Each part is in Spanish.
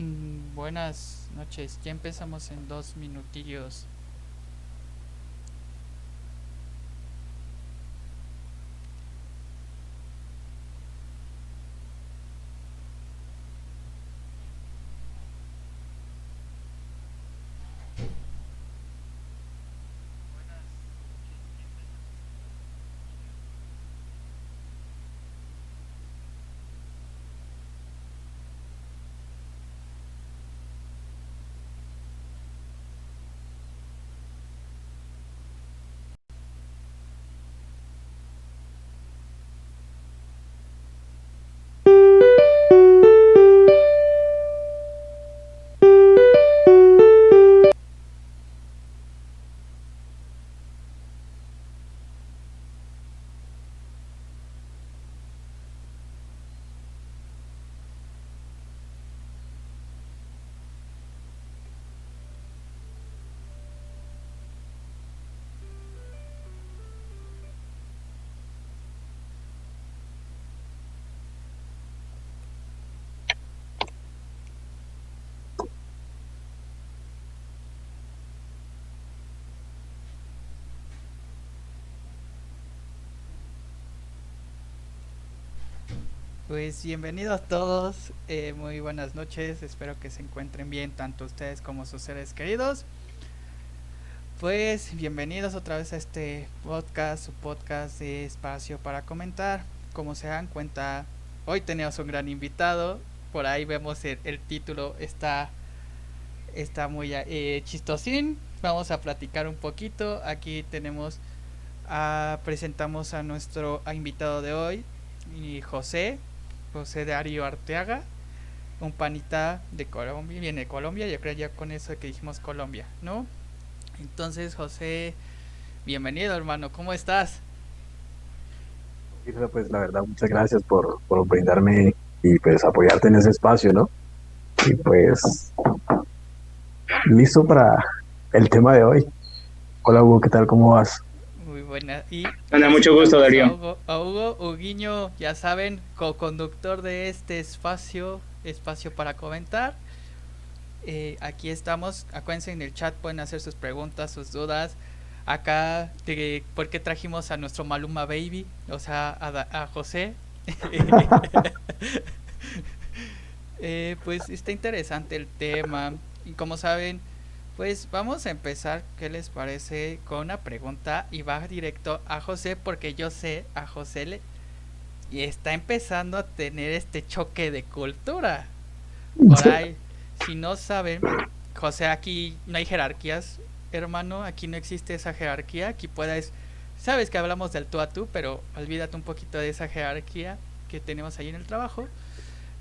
Mm, buenas noches, ya empezamos en dos minutillos. Pues bienvenidos todos, eh, muy buenas noches, espero que se encuentren bien tanto ustedes como sus seres queridos. Pues bienvenidos otra vez a este podcast, su podcast de espacio para comentar. Como se dan cuenta, hoy tenemos un gran invitado, por ahí vemos el, título, está, está muy eh, chistosín, vamos a platicar un poquito, aquí tenemos, presentamos a nuestro invitado de hoy, José, José Darío Arteaga, un panita de Colombia, viene de Colombia, yo creo ya con eso que dijimos Colombia, ¿no? Entonces, José, bienvenido hermano, ¿cómo estás? Pues la verdad, muchas gracias por, por brindarme y pues apoyarte en ese espacio, ¿no? Y pues, listo para el tema de hoy. Hola Hugo, ¿qué tal? ¿Cómo vas? Buena. Y Anda, mucho gusto, Darío. A Hugo, Huguiño, ya saben, co-conductor de este espacio, espacio para comentar. Eh, aquí estamos. Acuérdense en el chat, pueden hacer sus preguntas, sus dudas. Acá, de, ¿por qué trajimos a nuestro Maluma Baby? O sea, a, a José. eh, pues está interesante el tema. Y como saben, pues vamos a empezar, ¿qué les parece? Con una pregunta y va directo a José porque yo sé a José le y está empezando a tener este choque de cultura. Por ahí, si no saben, José, aquí no hay jerarquías, hermano, aquí no existe esa jerarquía, aquí puedes, sabes que hablamos del tú a tú, pero olvídate un poquito de esa jerarquía que tenemos ahí en el trabajo.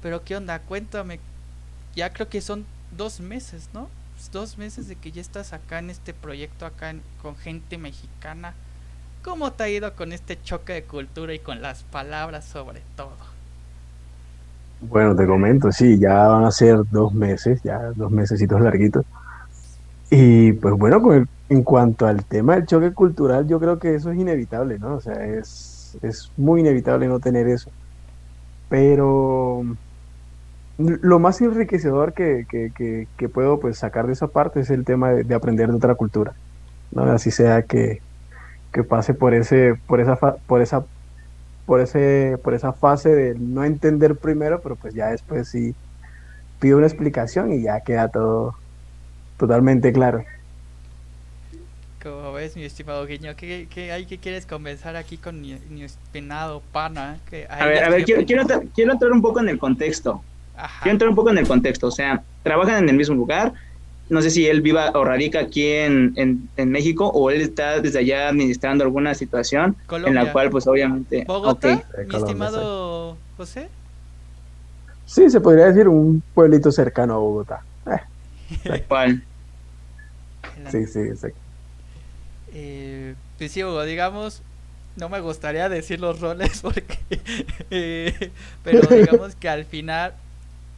Pero qué onda, cuéntame, ya creo que son dos meses, ¿no? Pues, dos meses de que ya estás acá en este proyecto, acá con gente mexicana. ¿Cómo te ha ido con este choque de cultura y con las palabras sobre todo? Bueno, te comento, sí, ya van a ser dos meses, ya dos mesecitos larguitos. Y pues bueno, con en cuanto al tema del choque cultural, yo creo que eso es inevitable, ¿no? O sea, es, es muy inevitable no tener eso. Pero lo más enriquecedor que, puedo pues, sacar de esa parte es el tema de, aprender de otra cultura. ¿no? Así sea que, pase por ese, por esa por esa, por ese, por esa fase de no entender primero, pero pues ya después sí pido una explicación y ya queda todo totalmente claro. Como ves, mi estimado Guiño, ¿qué, hay que quieres comenzar aquí con mi, penado pana? Que a ver, a ver, quiero, quiero entrar un poco en el contexto. Quiero entrar un poco en el contexto, o sea, trabajan en el mismo lugar, no sé si él viva o radica aquí en, en, México o él está desde allá administrando alguna situación en la cual pues obviamente... ¿Bogotá, mi estimado José? Sí, se podría decir un pueblito cercano a Bogotá. Eh. ¿Cuál? Sí, sí, exacto. Eh, pues sí, digamos, no me gustaría decir los roles porque... Eh, pero digamos que al final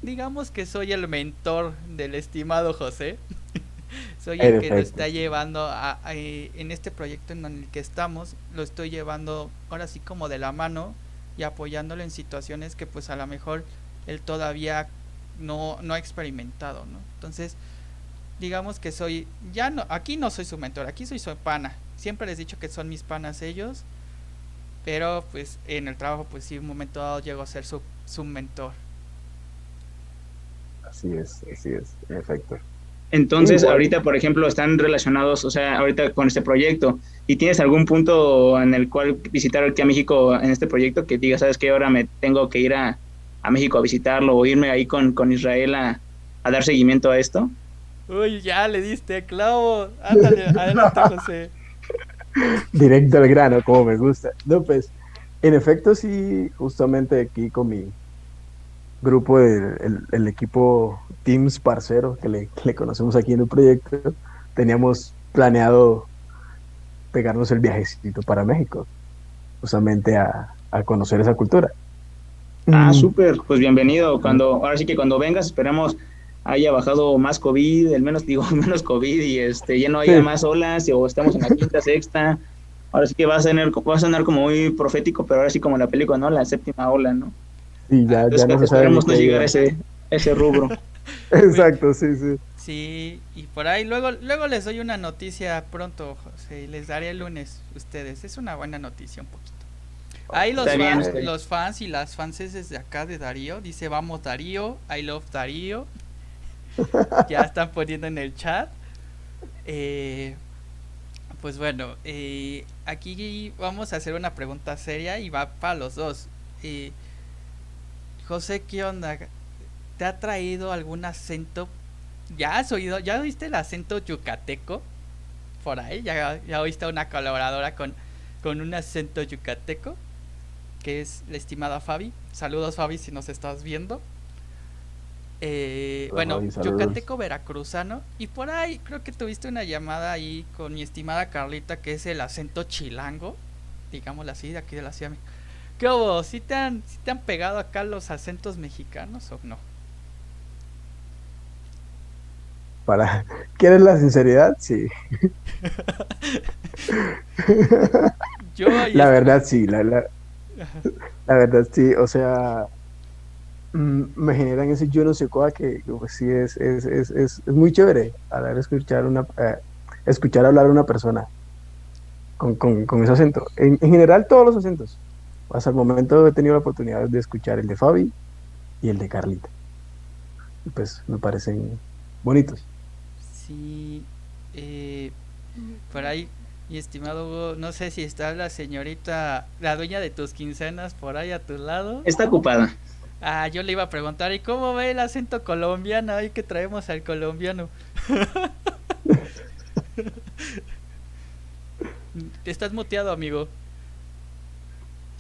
digamos que soy el mentor del estimado José. soy el que lo está llevando a, en este proyecto en el que estamos, lo estoy llevando ahora sí como de la mano y apoyándolo en situaciones que pues a lo mejor él todavía no, no ha experimentado, ¿no? Entonces, digamos que soy, ya no, aquí no soy su mentor, aquí soy su pana. Siempre les he dicho que son mis panas ellos, pero pues en el trabajo pues sí, un momento dado llego a ser su, su mentor. Así es, así es, en efecto. Entonces, ahorita, por ejemplo, están relacionados, o sea, ahorita con este proyecto, ¿y tienes algún punto en el cual visitar aquí a México en este proyecto que diga, sabes que ahora me tengo que ir a, México a visitarlo o irme ahí con, con Israel a, dar seguimiento a esto? Uy, ya le diste clavo. Ándale, adelante, José. Directo al grano, como me gusta. No, pues, en efecto, sí, justamente aquí con mi, grupo, del el, equipo Teams Parcero, que le, conocemos aquí en el proyecto, teníamos planeado pegarnos el viajecito para México, justamente a, conocer esa cultura. Ah, mm. súper, pues bienvenido. Cuando, ahora sí que cuando vengas, esperemos haya bajado más COVID, el menos, digo, menos COVID y este, ya no haya más olas o estamos en la quinta, sexta. Ahora sí que va a, tener, va a sonar como muy profético, pero ahora sí como la película, ¿no? La séptima ola, ¿no? Sí, ya, ya no esperemos no llegar a ese, ese rubro. Exacto, sí, sí. Sí, y por ahí luego luego les doy una noticia pronto, José, y les daré el lunes ustedes. Es una buena noticia un poquito. Ahí los fans, los fans y las fanses de acá de Darío, dice vamos Darío, I love Darío. ya están poniendo en el chat. Eh, pues bueno, eh, aquí vamos a hacer una pregunta seria y va para los dos. Eh, José, ¿qué onda? ¿Te ha traído algún acento? ¿Ya has oído? ¿Ya oíste el acento yucateco? Por ahí, ¿ya, ya oíste una colaboradora con, con un acento yucateco? Que es la estimada Fabi. Saludos Fabi si nos estás viendo. Eh, bueno, yucateco veracruzano. Y por ahí creo que tuviste una llamada ahí con mi estimada Carlita, que es el acento chilango, digámoslo así, de aquí de la Ciudad de México. ¿Qué hubo? ¿Sí te, han, te han pegado acá los acentos mexicanos o no? Para... ¿Quieres la sinceridad? Sí. Yo la verdad sí, la, la, verdad sí, o sea, mm, me generan ese yo no sé cuál que pues, sí es, es, es, es, muy chévere hablar, escuchar una eh, escuchar hablar a una persona con, con, con ese acento. En, en, general todos los acentos, hasta el momento he tenido la oportunidad de escuchar el de Fabi y el de Carlita. Y pues me parecen bonitos. Sí, eh, por ahí, mi estimado Hugo, no sé si está la señorita, la dueña de tus quincenas por ahí a tu lado. Está ocupada. Ah, yo le iba a preguntar, ¿y cómo ve el acento colombiano? Ahí que traemos al colombiano. Estás muteado, amigo.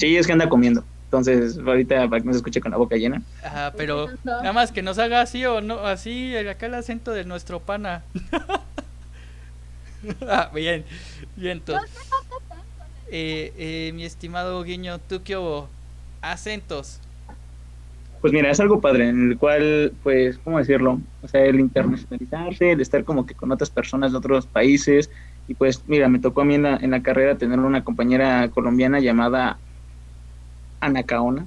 Sí, es que anda comiendo. Entonces, ahorita para que no se escuche con la boca llena. Ajá, pero nada más que nos haga así o no, así, acá el acento de nuestro pana. ah, bien, bien, entonces. Eh, eh, mi estimado Guiño, ¿tú qué hubo? Acentos. Pues mira, es algo padre, en el cual, pues, ¿cómo decirlo? O sea, el internacionalizarse, el estar como que con otras personas de otros países. Y pues, mira, me tocó a mí en la, en la carrera tener una compañera colombiana llamada Anacaona.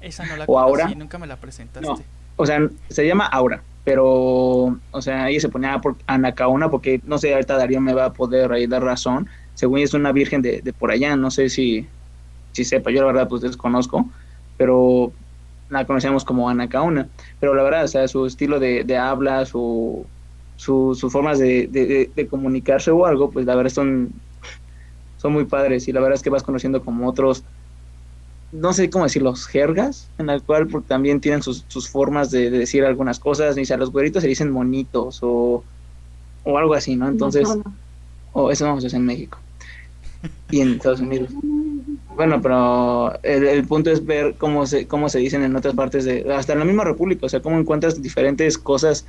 Esa no la o Aura. nunca me la presentaste. o sea, se llama Aura, pero, o sea, ella se ponía por Anacaona porque, no sé, ahorita Darío me va a poder ahí dar razón. Según es una virgen de, por allá, no sé si, si sepa, yo la verdad pues desconozco, pero la conocemos como Anacaona. Pero la verdad, o sea, su estilo de, de habla, su, su, sus formas de, de, de, comunicarse o algo, pues la verdad son, son muy padres y la verdad es que vas conociendo como otros no sé cómo decir, los jergas, en la cual también tienen sus, sus formas de, decir algunas cosas, ni a los güeritos se dicen monitos o, o algo así, ¿no? Entonces, o eso vamos a hacer en México y en Estados Unidos. Bueno, pero el, punto es ver cómo se, cómo se dicen en otras partes de, hasta en la misma república, o sea, cómo encuentras diferentes cosas,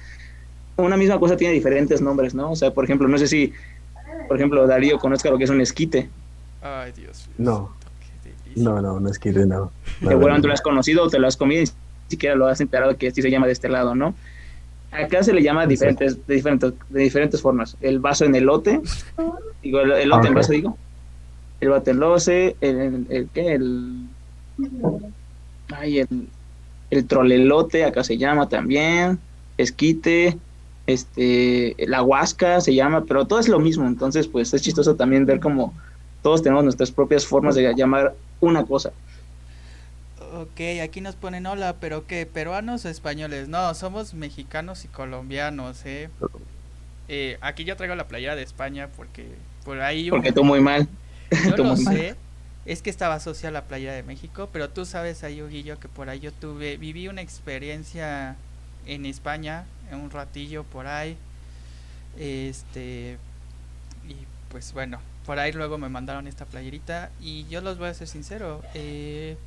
una misma cosa tiene diferentes nombres, ¿no? O sea, por ejemplo, no sé si, por ejemplo, Darío conozca lo que es un esquite. Ay, Dios. No. No, no, no es que no. Lo has conocido o te lo has comido y ni siquiera lo has enterado que así se llama de este lado, ¿no? Acá se le llama diferentes, de diferentes, de diferentes formas. El vaso en elote, digo, el elote en vaso, digo. El vaso en loce, el, el, ¿qué? El, ay, el, el trolelote, acá se llama también, esquite, este, la huasca se llama, pero todo es lo mismo, entonces pues es chistoso también ver cómo todos tenemos nuestras propias formas de llamar una cosa. Ok, aquí nos ponen hola, pero ¿qué? ¿Peruanos o españoles? No, somos mexicanos y colombianos, ¿eh? eh aquí yo traigo la playera de España porque por ahí... Porque tú muy mal. Yo lo sé, es que estaba asociada a la playa de México, pero tú sabes ahí, Huguillo, que por ahí yo tuve, viví una experiencia en España, en un ratillo por ahí, este, y pues bueno, por ahí luego me mandaron esta playerita y yo los voy a ser sincero, eh,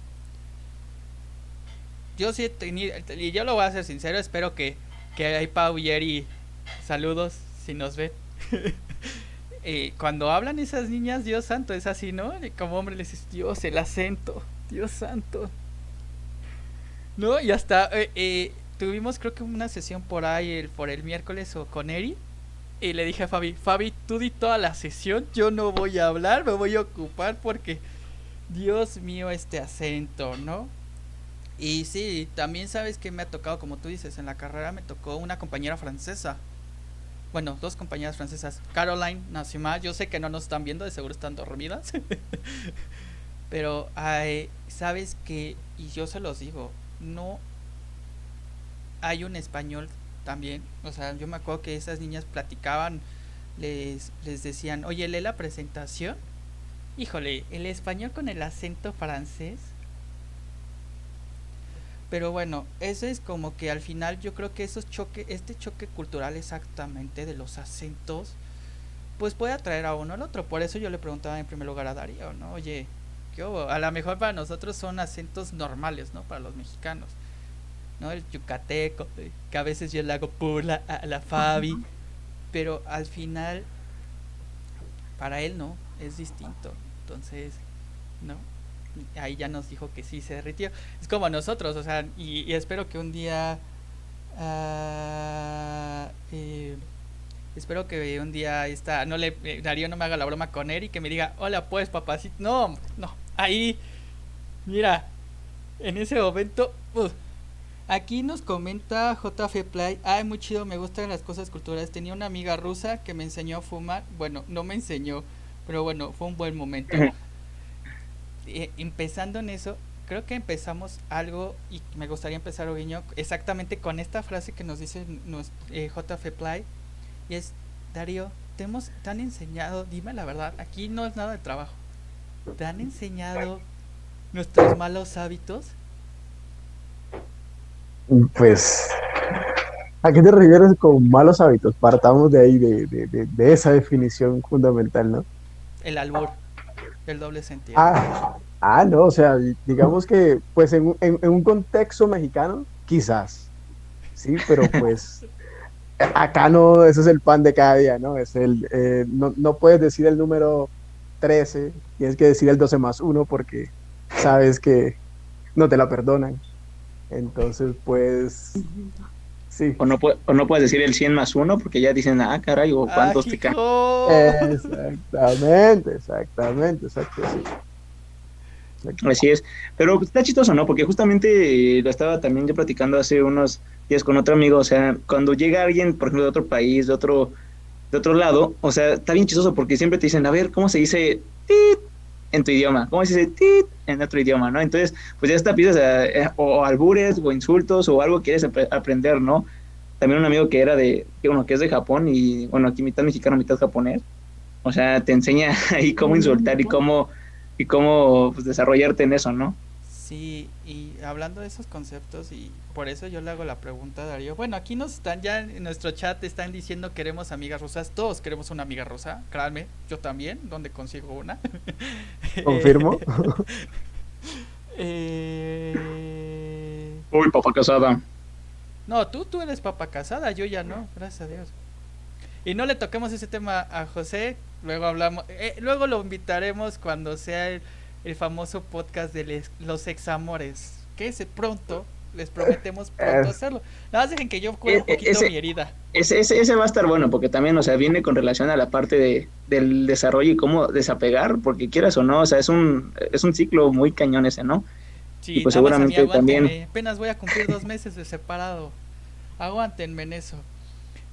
yo sí he y yo lo voy a ser sincero, espero que, que hay Pau y Eri, saludos si nos ven. Eh, cuando hablan esas niñas, Dios santo, es así, ¿no? Como hombre les dices, Dios, el acento, Dios santo. ¿No? Y hasta eh, eh, tuvimos creo que una sesión por ahí, el, por el miércoles o con Eri. Y le dije a Fabi, Fabi, tú di toda la sesión, yo no voy a hablar, me voy a ocupar porque, Dios mío, este acento, ¿no? Y sí, también sabes que me ha tocado, como tú dices, en la carrera me tocó una compañera francesa. Bueno, dos compañeras francesas, Caroline, Nassima, yo sé que no nos están viendo, de seguro están dormidas, pero hay, sabes que, y yo se los digo, no hay un español también, o sea, yo me acuerdo que esas niñas platicaban, les, les decían, oye, lee la presentación, híjole, el español con el acento francés, pero bueno, ese es como que al final yo creo que esos choque, este choque cultural exactamente de los acentos, pues puede atraer a uno al otro. Por eso yo le preguntaba en primer lugar a Darío, ¿no? Oye. A lo mejor para nosotros son acentos normales, ¿no? Para los mexicanos, ¿no? El yucateco, que a veces yo le hago pula a la Fabi, pero al final, para él no, es distinto. Entonces, ¿no? ahí ya nos dijo que sí se derritió. Es como nosotros, o sea, y, espero que un día... Uh, eh, espero que un día esta, no le, eh, Darío no me haga la broma con él y que me diga, hola pues papacito. No, no, ahí, mira, en ese momento, aquí nos comenta JF Play, ay muy chido, me gustan las cosas culturales. Tenía una amiga rusa que me enseñó a fumar, bueno, no me enseñó, pero bueno, fue un buen momento. Eh, empezando en eso, creo que empezamos algo y me gustaría empezar, Oguiño, exactamente con esta frase que nos dice eh, JF Play, y es, Darío, te, hemos, te han enseñado, dime la verdad, aquí no es nada de trabajo, te han enseñado nuestros malos hábitos. Pues, ¿a qué te refieres con malos hábitos? Partamos de ahí, de, de, de esa definición fundamental, ¿no? El albur el doble sentido. Ah, ah, no, o sea, digamos que, pues en, un contexto mexicano, quizás, sí, pero pues acá no, eso es el pan de cada día, ¿no? Es el, eh, no, no puedes decir el número 13, tienes que decir el 12 más 1 porque sabes que no te la perdonan. Entonces, pues, o, no, o no puedes decir el 100 más 1 porque ya dicen, ah, caray, o cuántos te caen. Exactamente, exactamente, exacto, Así es. Pero está chistoso, ¿no? Porque justamente lo estaba también yo platicando hace unos días con otro amigo. O sea, cuando llega alguien, por ejemplo, de otro país, de otro, de otro lado, o sea, está bien chistoso porque siempre te dicen, a ver, ¿cómo se dice tit en tu idioma? ¿Cómo se dice tit en otro idioma, no? Entonces, pues ya está, pides eh, o albures o insultos o algo quieres aprender, ¿no? También un amigo que era de, bueno, que es de Japón y, bueno, aquí mitad mexicano, mitad japonés. O sea, te enseña ahí cómo insultar y cómo, y cómo pues, desarrollarte en eso, ¿no? Sí, y hablando de esos conceptos, y por eso yo le hago la pregunta a Darío. Bueno, aquí nos están ya en nuestro chat, están diciendo queremos amigas rusas. Todos queremos una amiga rusa, créanme, yo también, ¿dónde consigo una? Confirmo. eh... Uy, papá casada. No, tú, tú eres papá casada, yo ya no, gracias a Dios. Y no le toquemos ese tema a José, luego hablamos, eh, luego lo invitaremos cuando sea el el famoso podcast de los examores. Que ese pronto, les prometemos pronto hacerlo. Nada más dejen que yo cure un e, poquito mi herida. Ese, ese, va a estar bueno, porque también, o sea, viene con relación a la parte de, del desarrollo y cómo desapegar, porque quieras o no, o sea, es un, es un ciclo muy cañón ese, ¿no? Sí, y pues seguramente también. Apenas voy a cumplir dos meses de separado. Aguántenme en eso.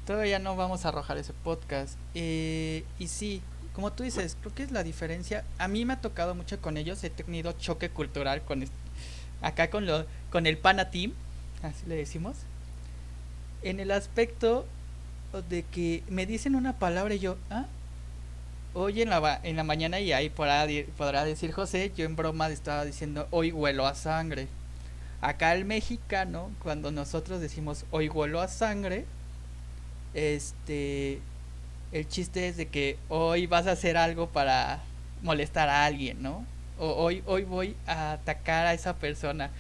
Todavía no vamos a arrojar ese podcast. Eh, y sí, como tú dices, creo que es la diferencia. A mí me ha tocado mucho con ellos. He tenido choque cultural con acá con lo con el Pana Team, así le decimos. En el aspecto de que me dicen una palabra y yo, ¿ah? Hoy en la, en la mañana y ahí podrá, podrá decir José, yo en broma estaba diciendo hoy huelo a sangre. Acá el mexicano, cuando nosotros decimos hoy huelo a sangre, este, el chiste es de que hoy vas a hacer algo para molestar a alguien, ¿no? O hoy, hoy voy a atacar a esa persona.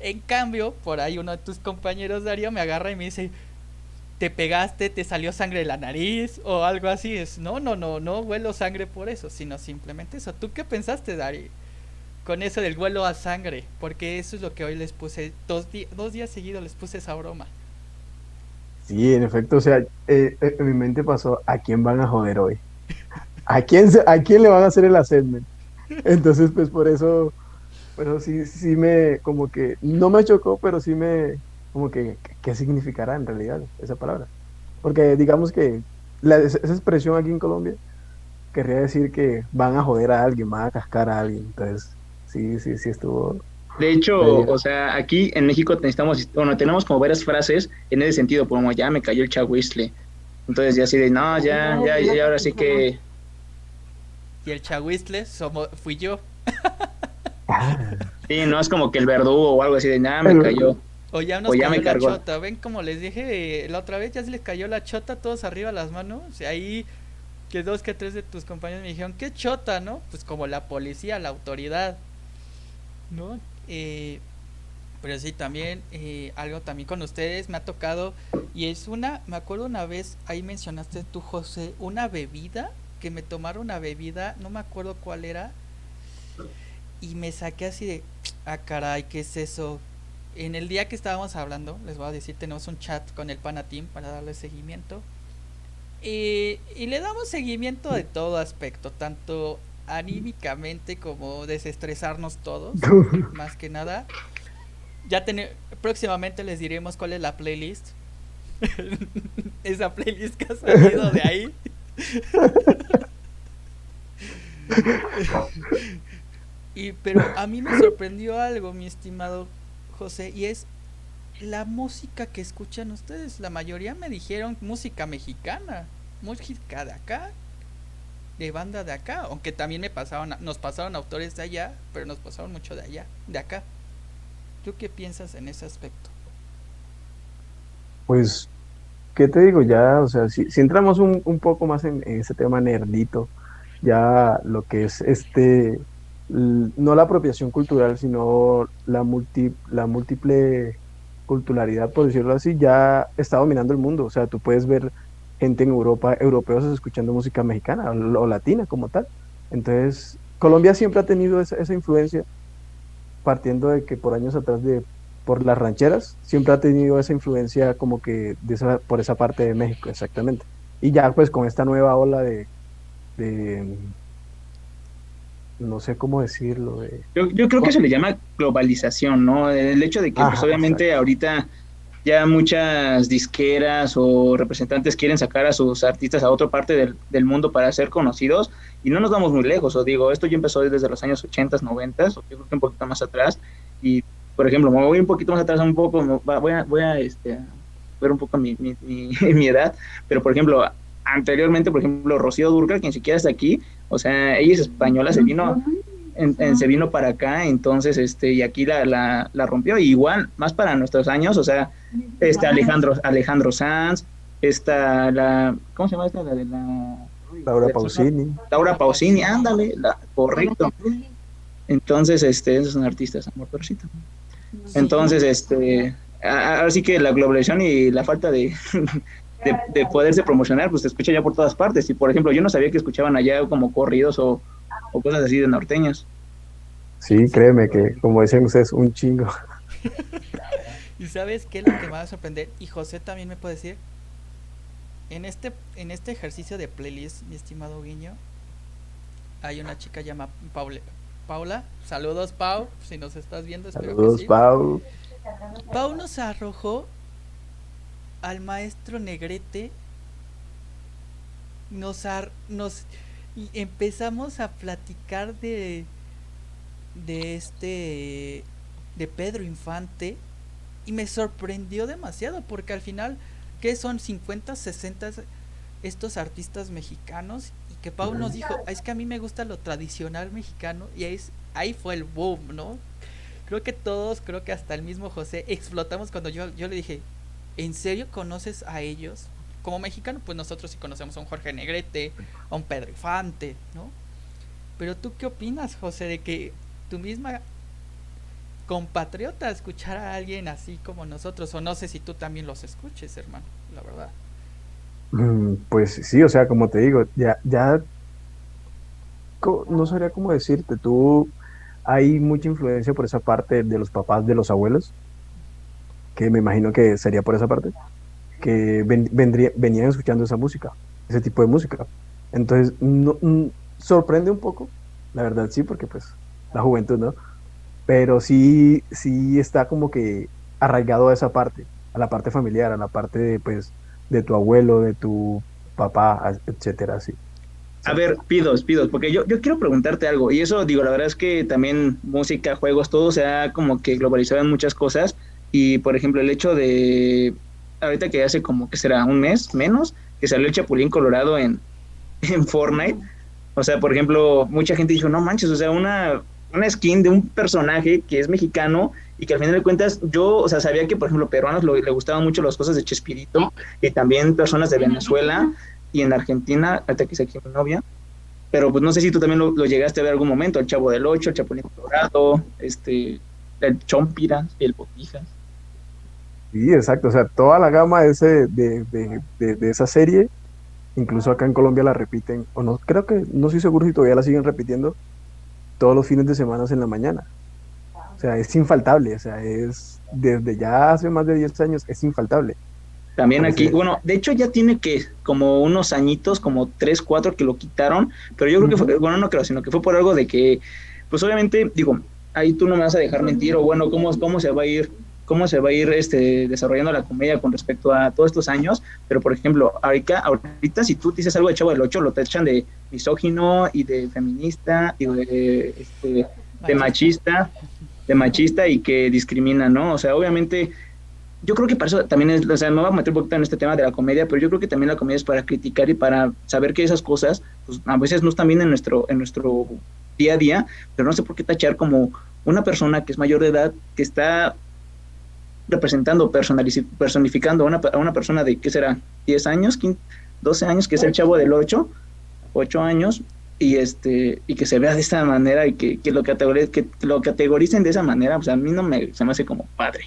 En cambio, por ahí uno de tus compañeros, Darío, me agarra y me dice, te pegaste, te salió sangre de la nariz o algo así. Es, no, no, no, no huelo sangre por eso, sino simplemente eso. ¿Tú qué pensaste, Dari? Con eso del vuelo a sangre, porque eso es lo que hoy les puse, dos, dos días seguidos les puse esa broma. Sí, en efecto, o sea, eh, eh, en mi mente pasó, ¿a quién van a joder hoy? ¿A quién, ¿A quién le van a hacer el assessment? Entonces, pues por eso, bueno, sí, sí me, como que, no me chocó, pero sí me, como que, ¿qué significará en realidad esa palabra? Porque digamos que esa expresión aquí en Colombia querría decir que van a joder a alguien, van a cascar a alguien. Entonces, sí, sí, sí estuvo. De hecho, o sea, aquí en México necesitamos, bueno, tenemos como varias frases en ese sentido, como ya me cayó el chahuistle. Entonces ya así de, no, ya, ya, ya, ahora sí que... Y el chahuistle somos, fui yo. sí, no es como que el verdugo o algo así de, nada, me cayó. O ya nos cayó la chota. Ven como les dije la otra vez, ya se les cayó la chota todos arriba las manos. Y ahí que dos que tres de tus compañeros me dijeron, ¿qué chota, no? Pues como la policía, la autoridad. ¿No? Eh, pero sí, también eh, algo también con ustedes me ha tocado. Y es una, me acuerdo una vez, ahí mencionaste tú, José, una bebida, que me tomaron una bebida, no me acuerdo cuál era. Y me saqué así de, ah, caray, ¿qué es eso? en el día que estábamos hablando, les voy a decir, tenemos un chat con el Panatim para darle seguimiento. Y, le damos seguimiento de todo aspecto, tanto anímicamente como desestresarnos todos, más que nada. Ya próximamente les diremos cuál es la playlist. Esa playlist que ha salido de ahí. Y pero a mí me sorprendió algo, mi estimado José, y es la música que escuchan ustedes. La mayoría me dijeron música mexicana, música de acá, de banda de acá, aunque también me pasaron, nos pasaron autores de allá, pero nos pasaron mucho de allá, de acá. ¿Tú qué piensas en ese aspecto? Pues, ¿qué te digo? Ya, o sea, si, entramos un, poco más en, ese tema nerdito, ya lo que es este no la apropiación cultural, sino la, multi, la múltiple culturalidad, por decirlo así, ya está dominando el mundo. O sea, tú puedes ver gente en Europa, europeos escuchando música mexicana o, latina como tal. Entonces, Colombia siempre ha tenido esa, esa, influencia, partiendo de que por años atrás de por las rancheras, siempre ha tenido esa influencia como que de esa, por esa parte de México, exactamente. Y ya pues con esta nueva ola de, de no sé cómo decirlo. Yo, creo que se le llama globalización, ¿no? El hecho de que, pues, obviamente, ahorita ya muchas disqueras o representantes quieren sacar a sus artistas a otra parte del, mundo para ser conocidos y no nos vamos muy lejos, o digo, esto ya empezó desde los años 80, 90, o yo creo que un poquito más atrás y, por ejemplo, me voy un poquito más atrás un poco, voy a, voy a este, ver un poco mi, mi, mi edad, pero, por ejemplo, anteriormente, por ejemplo, Rocío Durca, quien siquiera está aquí, o sea, ella es española, se vino, en, se vino para acá, entonces, este, y aquí la, la, la, rompió, igual, más para nuestros años, o sea, este Alejandro, Alejandro Sanz, esta, la, ¿cómo se llama esta? La de la... Laura Pausini. Laura Pausini, ándale, la, correcto. Entonces, este, esos son artistas, amor Entonces, este, ahora sí que la globalización y la falta de, de, poderse promocionar, pues se escucha ya por todas partes. Y por ejemplo, yo no sabía que escuchaban allá como corridos o, cosas así de norteños. Sí, créeme que, como dicen ustedes, un chingo. ¿Y sabes qué es lo que me va a sorprender? Y José también me puede decir, en este, en este ejercicio de playlist, mi estimado Guiño, hay una chica llamada Paula. Saludos, Pau, si nos estás viendo. Espero Saludos, Pau. Pau nos arrojó al maestro Negrete. Nos, nos y empezamos a platicar de de este de Pedro Infante y me sorprendió demasiado porque al final que son 50, 60 estos artistas mexicanos que Pau nos dijo, es que a mí me gusta lo tradicional mexicano y ahí, ahí fue el boom, ¿no? Creo que todos, creo que hasta el mismo José explotamos cuando yo, yo le dije, ¿en serio conoces a ellos? Como mexicano, pues nosotros sí conocemos a un Jorge Negrete, a un Pedro Infante, ¿no? Pero tú qué opinas, José, de que tu misma compatriota escuchar a alguien así como nosotros, o no sé si tú también los escuches, hermano, la verdad. Mm, pues sí, o sea, como te digo, ya, ya, no sabría cómo decirte, tú, hay mucha influencia por esa parte de los papás, de los abuelos, que me imagino que sería por esa parte, que vendría, venían escuchando esa música, ese tipo de música. Entonces, mm, sorprende un poco, la verdad sí, porque pues la juventud, ¿no? pero sí, sí está como que arraigado a esa parte, a la parte familiar, a la parte de, pues, de tu abuelo, de tu papá, etcétera, así. A ver, pidos, pidos, porque yo, yo quiero preguntarte algo, y eso digo, la verdad es que también música, juegos, todo se ha como que globalizado en muchas cosas, y por ejemplo el hecho de, ahorita que hace como que será un mes menos, que salió el Chapulín Colorado en, en Fortnite, o sea, por ejemplo, mucha gente dijo, no manches, o sea, una una skin de un personaje que es mexicano y que al final de cuentas yo, o sea, sabía que, por ejemplo, peruanos le gustaban mucho las cosas de Chespirito y también personas de Venezuela y en Argentina, hasta que aquí mi novia, pero pues no sé si tú también lo, llegaste a ver algún momento, el Chavo del Ocho, el Chapulín Colorado, este, el Chompira, el Botijas. Sí, exacto, o sea, toda la gama ese, de, de, de, de, esa serie, incluso acá en Colombia la repiten, o no, creo que, no estoy seguro si todavía la siguen repitiendo, todos los fines de semana en la mañana. O sea, es infaltable, o sea, es desde ya hace más de 10 años, es infaltable. También aquí, bueno, de hecho ya tiene que como unos añitos, como 3, 4 que lo quitaron, pero yo creo que fue, bueno, no creo, sino que fue por algo de que, pues obviamente, digo, ahí tú no me vas a dejar mentir, o bueno, cómo, cómo se va a ir cómo se va a ir este, desarrollando la comedia con respecto a todos estos años, pero por ejemplo, ahorita, ahorita si tú dices algo de Chavo del 8, lo te echan de misógino y de feminista y de, este, de machista, de machista y que discrimina, ¿no? O sea, obviamente, yo creo que para eso también es, o sea, me voy a meter un poquito en este tema de la comedia, pero yo creo que también la comedia es para criticar y para saber que esas cosas, pues a veces no están bien en nuestro, en nuestro día a día, pero no sé por qué tachar como una persona que es mayor de edad, que está representando, personificando a una, una persona de, ¿qué será? 10 años, 12 años, que es el chavo del 8, 8 años, y este y que se vea de esta manera y que, que lo, que lo categoricen de esa manera, pues a mí no me, se me hace como padre.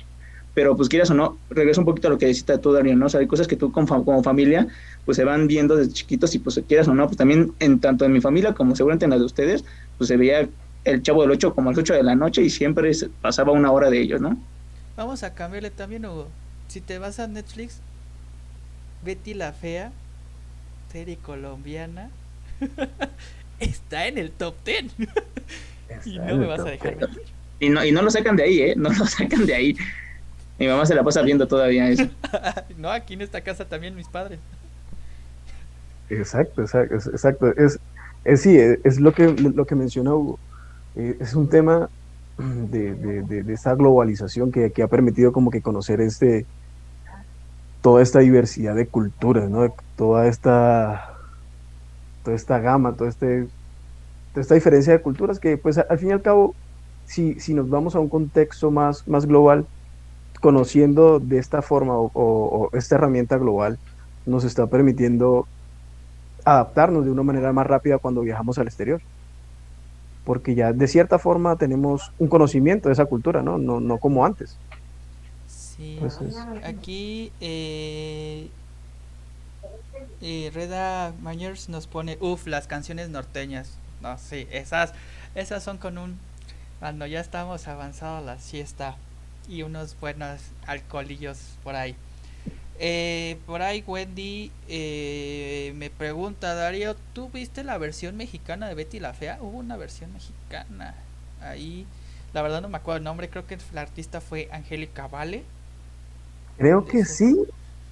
Pero pues quieras o no, regreso un poquito a lo que decía tú, Darío, ¿no? O sea, hay cosas que tú como, como familia, pues se van viendo desde chiquitos y pues quieras o no, pues también en tanto en mi familia como seguramente en la de ustedes, pues se veía el chavo del 8 como a las 8 de la noche y siempre pasaba una hora de ellos, ¿no? Vamos a cambiarle también, Hugo. Si te vas a Netflix, Betty la Fea, serie colombiana, está en el top 10. y no me vas a dejar mentir. Y no, y no lo sacan de ahí, ¿eh? No lo sacan de ahí. Mi mamá se la pasa viendo todavía eso. no, aquí en esta casa también mis padres. Exacto, exacto, exacto. Es, es sí, es, lo que lo que menciona Hugo. Eh, es un tema de, de, de, esta globalización que, que, ha permitido como que conocer este toda esta diversidad de culturas, ¿no? Toda esta toda esta gama, toda, este, toda esta diferencia de culturas que pues al fin y al cabo si, si nos vamos a un contexto más, más global, conociendo de esta forma o, o, esta herramienta global, nos está permitiendo adaptarnos de una manera más rápida cuando viajamos al exterior porque ya de cierta forma tenemos un conocimiento de esa cultura, ¿no? No, no como antes. Sí, aquí eh, eh, Reda Myers nos pone, uff, las canciones norteñas. No, sí, esas, esas son con un, cuando ya estamos avanzados la siesta y unos buenos alcoholillos por ahí. Eh, por ahí Wendy eh, me pregunta, Darío, ¿tú viste la versión mexicana de Betty la Fea? Hubo una versión mexicana. ahí. La verdad no me acuerdo el nombre, creo que la artista fue Angélica Vale. Creo que sí,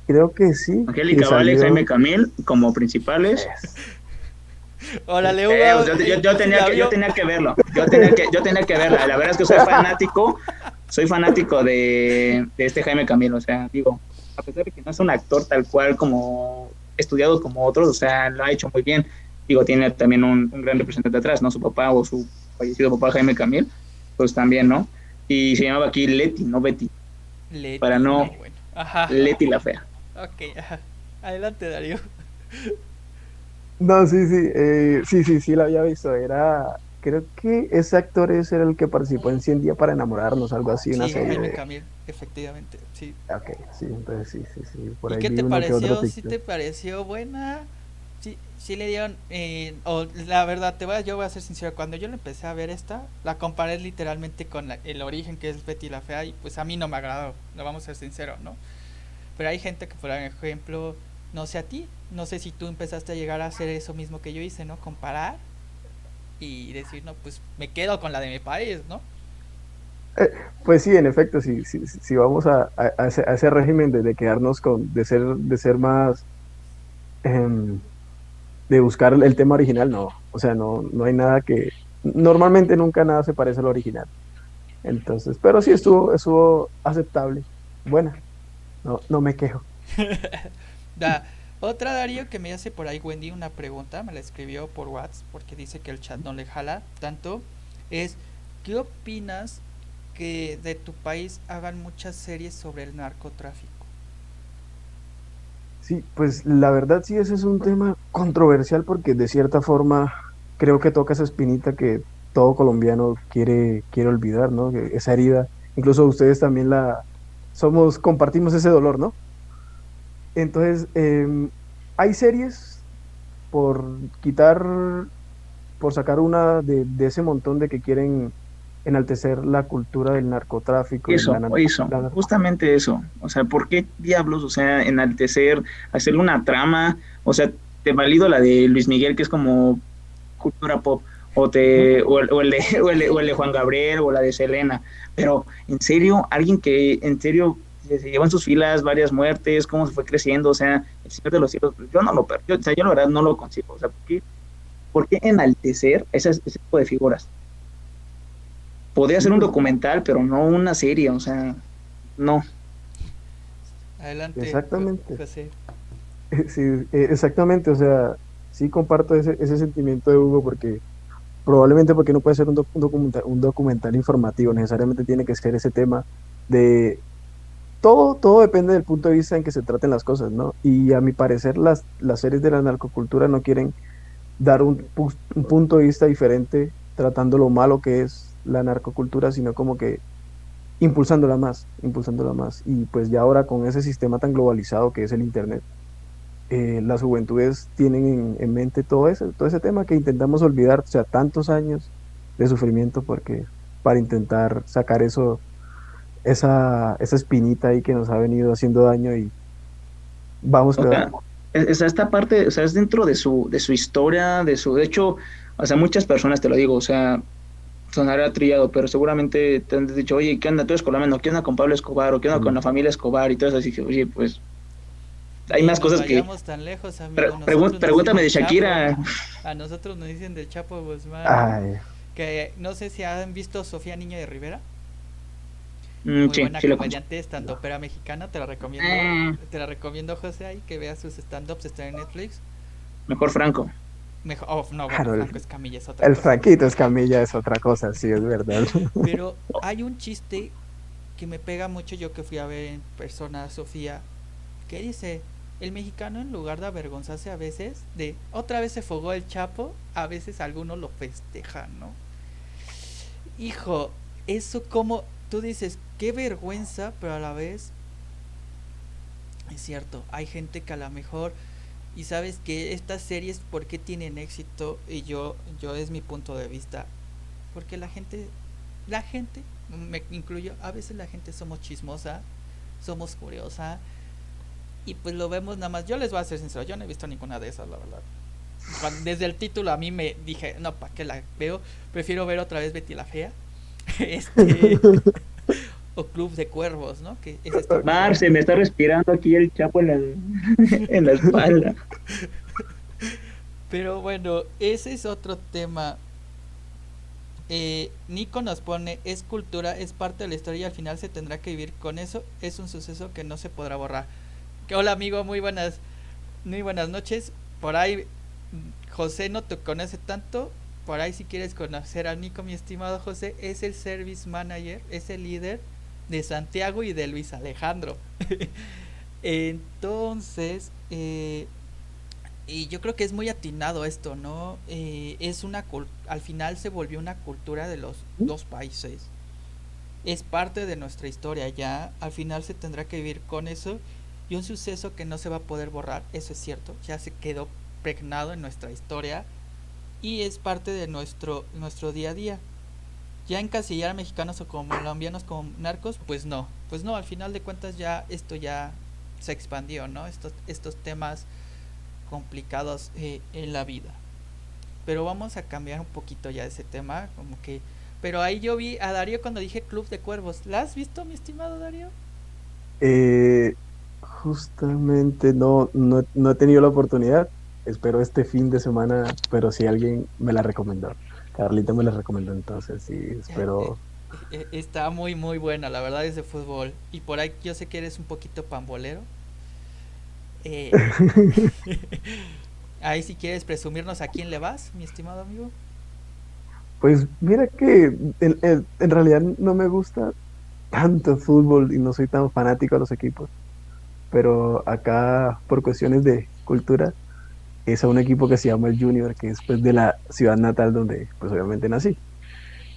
creo que sí. Angélica Vale, Jaime Camil como principales. Órale, eh, yo, tenía que, yo, tenía que, verlo, yo tenía que, yo tenía que verla. La verdad es que soy fanático, soy fanático de, de este Jaime Camil, o sea, digo, a pesar de que no es un actor tal cual como estudiado como otros, o sea, lo ha hecho muy bien. Digo, tiene también un, gran representante atrás, ¿no? Su papá o su fallecido papá Jaime Camil, pues también, ¿no? Y se llamaba aquí Leti, no Betty. Leti, para no... Leti la fea. Ok, ajá. Adelante, Darío. No, sí, sí, eh, sí, sí, sí, la había visto. Era, creo que ese actor es el que participó en 100 días para enamorarnos, algo así, una serie. Jaime Camil, efectivamente, sí. Ok, sí, entonces sí, sí, sí. Por ¿Y qué te pareció? ¿Sí te pareció buena? Sí, sí le dieron, eh, o la verdad, te voy a, yo voy a ser sincero, cuando yo le empecé a ver esta, la comparé literalmente con el origen que es Betty la Fea y pues a mí no me agradó, lo vamos a ser sincero, ¿no? Pero hay gente que, por ejemplo, no sé a ti, no sé si tú empezaste a llegar a hacer eso mismo que yo hice, ¿no? Comparar y decir, no, pues me quedo con la de mi país, ¿no? Eh, pues sí, en efecto, si, si, si vamos a, a, ese, régimen de, quedarnos con, de ser, de ser más, em, de buscar el tema original, no, o sea, no, no hay nada que, normalmente nunca nada se parece al original. Entonces, pero sí estuvo, estuvo aceptable, buena, no, no me quejo. da, otra Darío que me hace por ahí Wendy una pregunta, me la escribió por WhatsApp porque dice que el chat no le jala tanto, es ¿qué opinas que de tu país hagan muchas series sobre el narcotráfico? Sí, pues la verdad sí ese es un tema controversial porque de cierta forma creo que toca esa espinita que todo colombiano quiere quiere olvidar, ¿no? Esa herida, incluso ustedes también la somos compartimos ese dolor, ¿no? Entonces, em, hay series por quitar, por sacar una de, ese montón de que quieren enaltecer la cultura del narcotráfico. Eso, eso, justamente eso. O sea, ¿por qué diablos? O sea, enaltecer, hacerle una trama. O sea, te valido la de Luis Miguel, que es como cultura pop. O, te, o, el, o, el de, o, el, o el de Juan Gabriel o la de Selena. Pero, en serio, alguien que en serio se llevó en sus filas varias muertes, cómo se fue creciendo, o sea, el Señor de los Cielos, yo no lo, yo, o sea, yo la verdad no lo consigo, o sea, ¿por qué, enaltecer esas, ese tipo de figuras? Podría ser un documental, pero no una serie, o sea, no. Adelante. Exactamente. Sí, eh, exactamente, o sea, sí comparto ese, ese sentimiento de Hugo porque probablemente porque no puede ser un, documental, un documental informativo, necesariamente tiene que ser ese tema de todo, todo depende del punto de vista en que se traten las cosas, ¿no? Y a mi parecer las, las series de la narcocultura no quieren dar un, punto de vista diferente tratando lo malo que es la narcocultura, sino como que impulsándola más, impulsándola más. Y pues ya ahora con ese sistema tan globalizado que es el Internet, eh, las juventudes tienen en, en, mente todo ese, todo ese tema que intentamos olvidar, o sea, tantos años de sufrimiento porque para intentar sacar eso esa, esa espinita ahí que nos ha venido haciendo daño y vamos a ver. esta parte, o sea, es dentro de su, de su historia, de su, de hecho, o sea, muchas personas te lo digo, o sea, sonará trillado, pero seguramente te han dicho, oye, ¿qué onda? Tú eres colombiano, ¿qué onda con Pablo Escobar? ¿O qué onda con la familia Escobar? Y todo eso, así que, oye, pues, hay más cosas que... tan lejos, pregúntame de Shakira. a nosotros nos dicen del Chapo Guzmán. Que no sé si han visto Sofía Niño de Rivera. Mm, muy buena comediante stand opera mexicana, te la recomiendo, ah. te la recomiendo José ahí que veas sus stand-ups, está en Netflix. Mejor Franco. Mejor, oh, no, bueno, Franco Escamilla es otra El cosa. Franquito Escamilla es otra cosa, sí, es verdad. Pero hay un chiste que me pega mucho yo que fui a ver en persona a Sofía, que dice, el mexicano en lugar de avergonzarse a veces de otra vez se fogó el chapo, a veces algunos lo festejan, ¿no? Hijo, eso como tú dices, qué vergüenza, pero a la vez es cierto, hay gente que a lo mejor y sabes que estas series por qué tienen éxito y yo yo es mi punto de vista, porque la gente la gente me incluyo, a veces la gente somos chismosa, somos curiosa y pues lo vemos nada más. Yo les voy a ser sincero, yo no he visto ninguna de esas, la verdad. desde el título a mí me dije, no, ¿para qué la veo? Prefiero ver otra vez Betty la Fea. Este, o Club de Cuervos, ¿no? Que es este Marce, me está respirando aquí el chapo en la, en la espalda. Pero bueno, ese es otro tema. Eh, Nico nos pone, es cultura, es parte de la historia y al final se tendrá que vivir con eso. Es un suceso que no se podrá borrar. hola amigo, muy buenas, muy buenas noches. Por ahí José no te conoce tanto. Por ahí si quieres conocer a Nico, mi estimado José, es el service manager, es el líder de Santiago y de Luis Alejandro. Entonces, eh, y yo creo que es muy atinado esto, ¿no? Eh, es una al final se volvió una cultura de los dos países. Es parte de nuestra historia ya. Al final se tendrá que vivir con eso y un suceso que no se va a poder borrar. Eso es cierto. Ya se quedó pregnado en nuestra historia y es parte de nuestro nuestro día a día. Ya encasillar a mexicanos o colombianos como narcos, pues no. Pues no. Al final de cuentas ya esto ya se expandió, ¿no? Estos estos temas complicados eh, en la vida. Pero vamos a cambiar un poquito ya ese tema, como que... Pero ahí yo vi a Darío cuando dije Club de Cuervos. ¿La has visto, mi estimado Darío? Eh, justamente no, no, he tenido la oportunidad. Espero este fin de semana, pero si alguien me la recomendó. Carlita me la recomendó, entonces sí, espero... Eh, está muy, muy buena, la verdad es de fútbol. Y por ahí yo sé que eres un poquito pambolero. Eh, ahí si quieres presumirnos a quién le vas, mi estimado amigo. Pues mira que en, realidad no me gusta tanto el fútbol y no soy tan fanático a los equipos. Pero acá, por cuestiones de cultura, es a un equipo que se llama el Junior, que es pues, de la ciudad natal donde pues obviamente nací.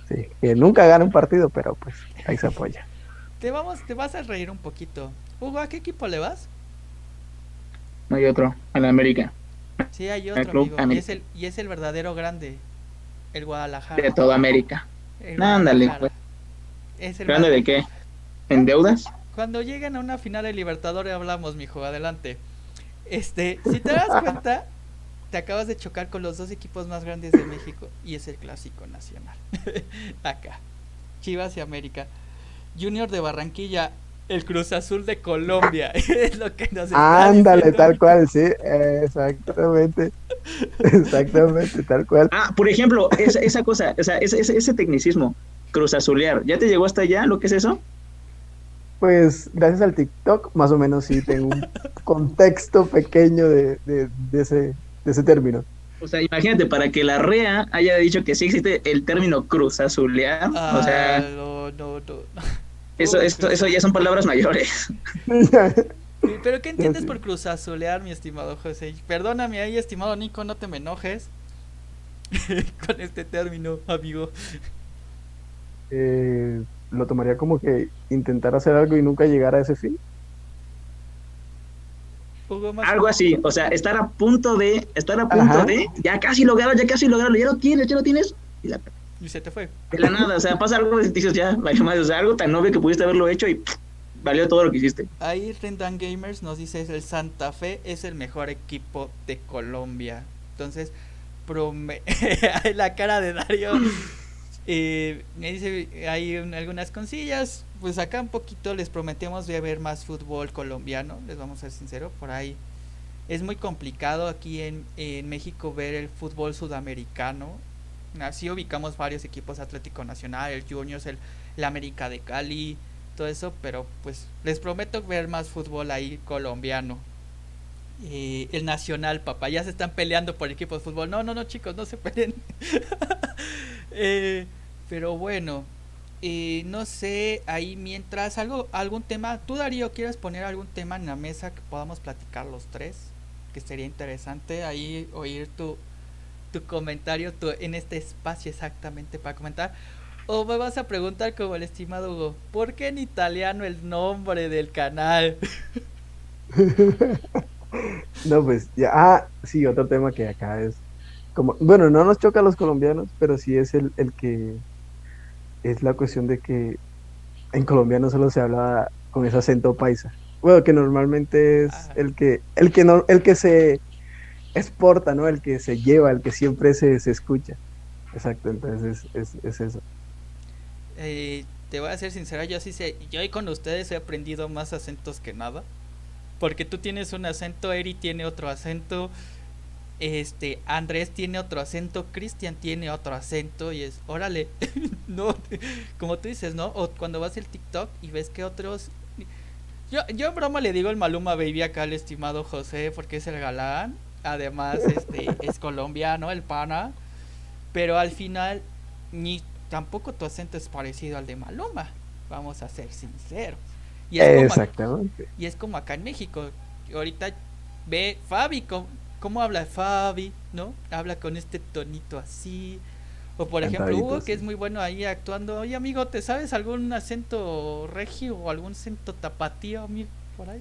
Sí, que nunca gana un partido, pero pues ahí se apoya. Te vamos, te vas a reír un poquito. Hugo, ¿a qué equipo le vas? No hay otro, en América. Sí, hay otro, amigo. Y es, el, y es el verdadero grande, el Guadalajara. De toda América. Ándale, pues. ¿Grande de qué? ¿En deudas? Cuando lleguen a una final de Libertadores hablamos, mijo, adelante. Este, si te das cuenta, te acabas de chocar con los dos equipos más grandes de México y es el clásico nacional. Acá. Chivas y América. Junior de Barranquilla el Cruz Azul de Colombia. es lo que nos está Ándale, tal cual, sí, exactamente. Exactamente, tal cual. Ah, por ejemplo, esa, esa cosa, o sea, ese, ese, tecnicismo, Cruz Azulear, ¿ya te llegó hasta allá lo que es eso? Pues gracias al TikTok, más o menos sí tengo un contexto pequeño de, de, ese, de ese término. O sea, imagínate, para que la REA haya dicho que sí existe el término Cruz Azulear, o sea... Ah, no, no, no. Eso, esto, eso ya son palabras mayores. Pero ¿qué entiendes por cruzazolear, mi estimado José? Perdóname ahí, estimado Nico, no te me enojes con este término, amigo. Eh, lo tomaría como que intentar hacer algo y nunca llegar a ese fin. Algo así, o sea, estar a punto de, estar a punto de, ya casi lograron, ya casi lograron, ya lo tienes, ya lo tienes, y la y se te fue. De la nada, o sea, pasa algo y dices ya, o sea, algo tan obvio que pudiste haberlo hecho y valió todo lo que hiciste. Ahí Rendan Gamers nos dice el Santa Fe es el mejor equipo de Colombia. Entonces, prome la cara de Dario. Eh, me dice hay algunas consillas. Pues acá un poquito les prometemos de ver más fútbol colombiano. Les vamos a ser sinceros, por ahí es muy complicado aquí en, en México ver el fútbol sudamericano así ubicamos varios equipos Atlético Nacional, el Juniors, el, América de Cali, todo eso, pero pues les prometo ver más fútbol ahí colombiano. Eh, el Nacional, papá, ya se están peleando por equipos de fútbol. No, no, no, chicos, no se peleen. Eh, pero bueno, eh, no sé, ahí mientras algo, algún tema, tú Darío, ¿quieres poner algún tema en la mesa que podamos platicar los tres? Que sería interesante ahí oír tu, tu comentario en este espacio exactamente para comentar. O me vas a preguntar como el estimado Hugo, ¿por qué en italiano el nombre del canal? no, pues ya, ah, sí, otro tema que acá es como, bueno, no nos choca a los colombianos, pero sí es el, el que es la cuestión de que en colombiano solo se habla con ese acento paisa. Bueno, que normalmente es el que, el que no, el que se es porta, ¿no? El que se lleva, el que siempre se, se escucha. Exacto, entonces es, es, eso. Eh, te voy a ser sincera, yo sí sé, yo con ustedes he aprendido más acentos que nada. Porque tú tienes un acento, Eri tiene otro acento, este Andrés tiene otro acento, Cristian tiene otro acento y es, órale, no, como tú dices, ¿no? O cuando vas al TikTok y ves que otros yo, yo en broma le digo el Maluma Baby acá al estimado José porque es el galán. Además, este es colombiano, el pana. Pero al final, ni tampoco tu acento es parecido al de Maluma. Vamos a ser sinceros. Y es Exactamente. y es como acá en México. Ahorita ve Fabi, ¿cómo, habla Fabi? ¿No? Habla con este tonito así o por ejemplo, Hugo, que es muy bueno ahí actuando. Oye, amigo, ¿te sabes algún acento regio o algún acento tapatío, amigo, por ahí?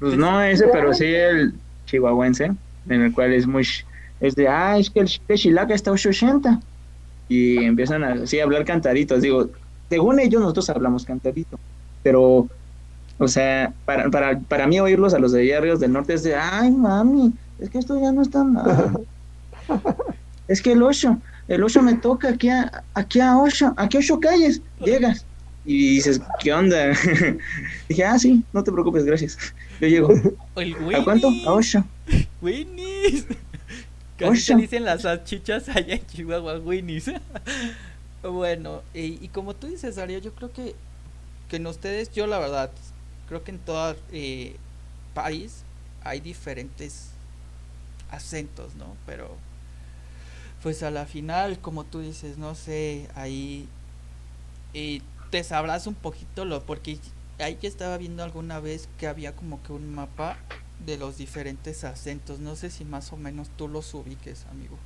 Pues no ese, pero sí el chihuahuense, en el cual es muy... Es de, ah, es que el chilaca está 80. Y empiezan a, así, a hablar cantaditos. Digo, según ellos, nosotros hablamos cantadito. Pero, o sea, para, para, para mí oírlos a los de Ríos del Norte es de, ay, mami, es que esto ya no está mal. es que el 8, el 8 me toca aquí a, aquí a 8, aquí a 8 calles, llegas. Y dices, ¿qué onda? Dije, ah, sí, no te preocupes, gracias. Yo llego. ¿A cuánto? A 8. Winnie's. Casi dicen las salchichas allá en Chihuahua, Winnie's. bueno, y, como tú dices, Darío, yo creo que, que en ustedes, yo la verdad, creo que en todo eh, país hay diferentes acentos, ¿no? Pero pues a la final, como tú dices, no sé, ahí y te sabrás un poquito lo, porque ahí que estaba viendo alguna vez que había como que un mapa de los diferentes acentos, no sé si más o menos tú los ubiques, amigo.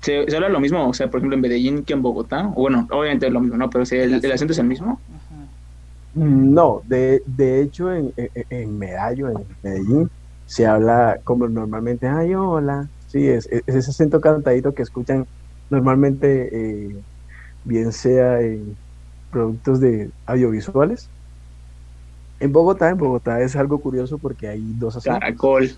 ¿Se, habla lo mismo? O sea, por ejemplo, en Medellín que en Bogotá. bueno, obviamente es lo mismo, ¿no? Pero si el, acento es el mismo. No, de, de hecho en, en, Medallo, en Medellín, se habla como normalmente, ay, hola, Sí, es, ese acento cantadito que escuchan normalmente, eh, bien sea en productos de audiovisuales. En Bogotá, en Bogotá es algo curioso porque hay dos acentos. Caracol.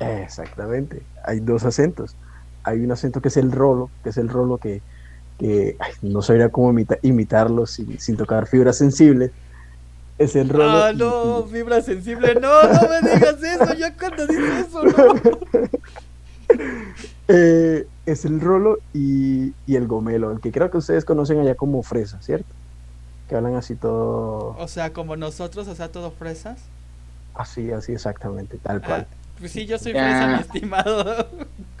Exactamente, hay dos acentos. Hay un acento que es el rolo, que es el rolo que, no sabría cómo imitarlo sin, sin tocar fibras sensibles es el rolo. Ah, no, fibra sensible, no, no me digas eso, ya cuando dices eso, no. Eh, es el rolo y, el gomelo, el que creo que ustedes conocen allá como fresa, ¿cierto? Que hablan así todo. O sea, como nosotros, o sea, todo fresas. Así, así exactamente, tal ah, cual. pues sí, yo soy fresa, mi estimado.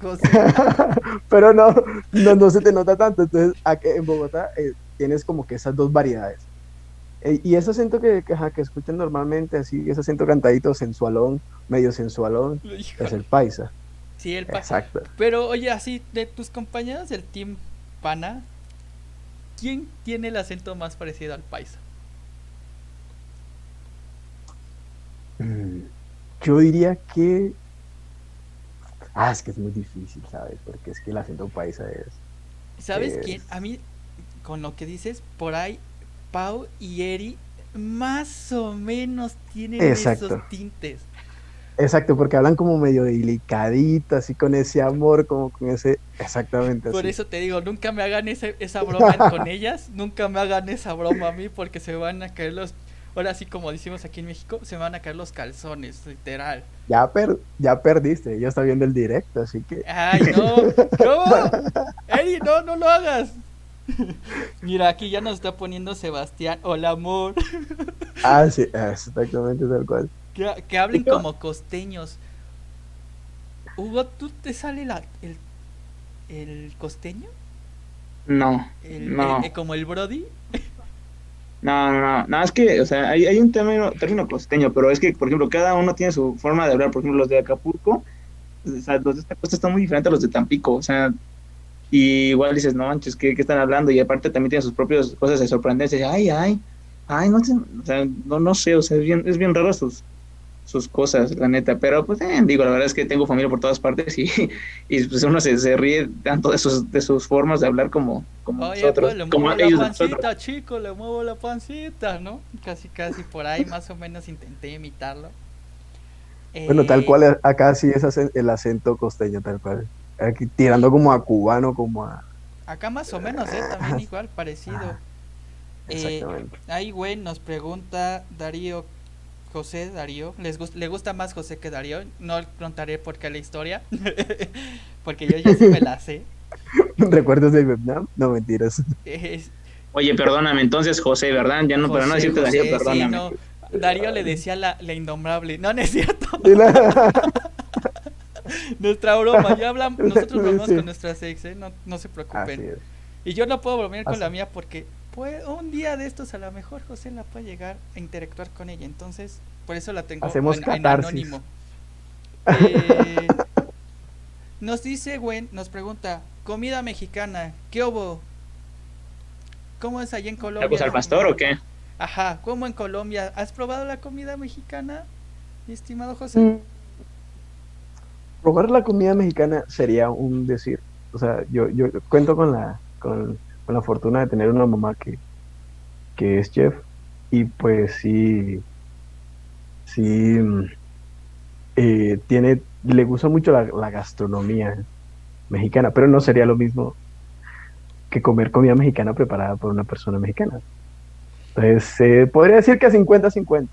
Pero no, no, se te nota tanto. Entonces, aquí en Bogotá eh, tienes como que esas dos variedades. Eh, y ese acento que, que, que, escuchan normalmente, así, ese acento cantadito, sensualón, medio sensualón, es el paisa. Sí, el paisa. Exacto. Pero oye, así, de tus compañeros del Team Pana, ¿quién tiene el acento más parecido al paisa? Mm, yo diría que... Ah, es que es muy difícil, ¿sabes? Porque es que el acento paisa es... ¿Sabes quién? A mí, con lo que dices, por ahí, Pau y Eri más o menos tienen esos tintes. Exacto, porque hablan como medio delicadito, así con ese amor, como con ese... Exactamente. Por eso te digo, nunca me hagan esa broma con ellas, nunca me hagan esa broma a mí porque se van a caer los... Ahora sí, como decimos aquí en México, se van a caer los calzones, literal. Ya, per ya perdiste, ya está viendo el directo, así que... Ay, no, ¿cómo? Eri, no, no lo hagas. Mira, aquí ya nos está poniendo Sebastián, hola amor. Ah, sí, exactamente tal cual. Que, hablen como costeños. Hugo, ¿tú te sale la, el, el costeño? No. no. como el Brody. No, no, no, no, es que, o sea, hay, hay un término, término costeño, pero es que, por ejemplo, cada uno tiene su forma de hablar. Por ejemplo, los de Acapulco, o sea, los de esta costa están muy diferentes a los de Tampico, o sea, y igual dices, no manches, ¿qué, ¿qué, están hablando? Y aparte también tienen sus propias cosas de sorprendencia, ay, ay, ay, no sé, o sea, no, no sé, o sea, es bien, es bien raro sus, sus cosas, la neta. Pero pues eh, digo, la verdad es que tengo familia por todas partes y, y pues uno se, se, ríe tanto de sus, de sus formas de hablar como, como nosotros. Pues, le muevo la pancita, chico, le muevo la pancita, ¿no? Casi, casi por ahí más o menos intenté imitarlo. bueno, tal cual acá sí es el acento costeño, tal cual. Aquí, tirando como a cubano, como a... Acá más o menos, ¿eh? También igual, parecido. Eh, ahí, güey, nos pregunta Darío, José Darío, ¿les ¿le gusta más José que Darío? No contaré por qué la historia, porque yo ya sí me la sé. ¿Recuerdos de Vietnam? No, mentiras. Oye, perdóname, entonces José, ¿verdad? Ya no, para no decirte Darío, perdóname. Darío le decía la, la indomable. No, no es cierto. Nuestra broma, ya hablamos, nosotros vamos con nuestras ex, ¿eh? no, no se preocupen. Y yo no puedo bromear con la mía porque pues, un día de estos a lo mejor José la puede llegar a interactuar con ella, entonces por eso la tengo en, anónimo. Eh, nos dice Gwen, nos pregunta, comida mexicana, ¿qué hubo? ¿Cómo es allá en Colombia? ¿Tacos al pastor o qué? Ajá, ¿cómo en Colombia? ¿Has probado la comida mexicana, mi estimado José? Mm. Probar la comida mexicana sería un decir. O sea, yo, yo cuento con la, con, la fortuna de tener una mamá que, que es chef y pues sí, sí, mm, eh, tiene, le gusta mucho la, gastronomía mexicana, pero no sería lo mismo que comer comida mexicana preparada por una persona mexicana. Entonces, podría decir que 50-50.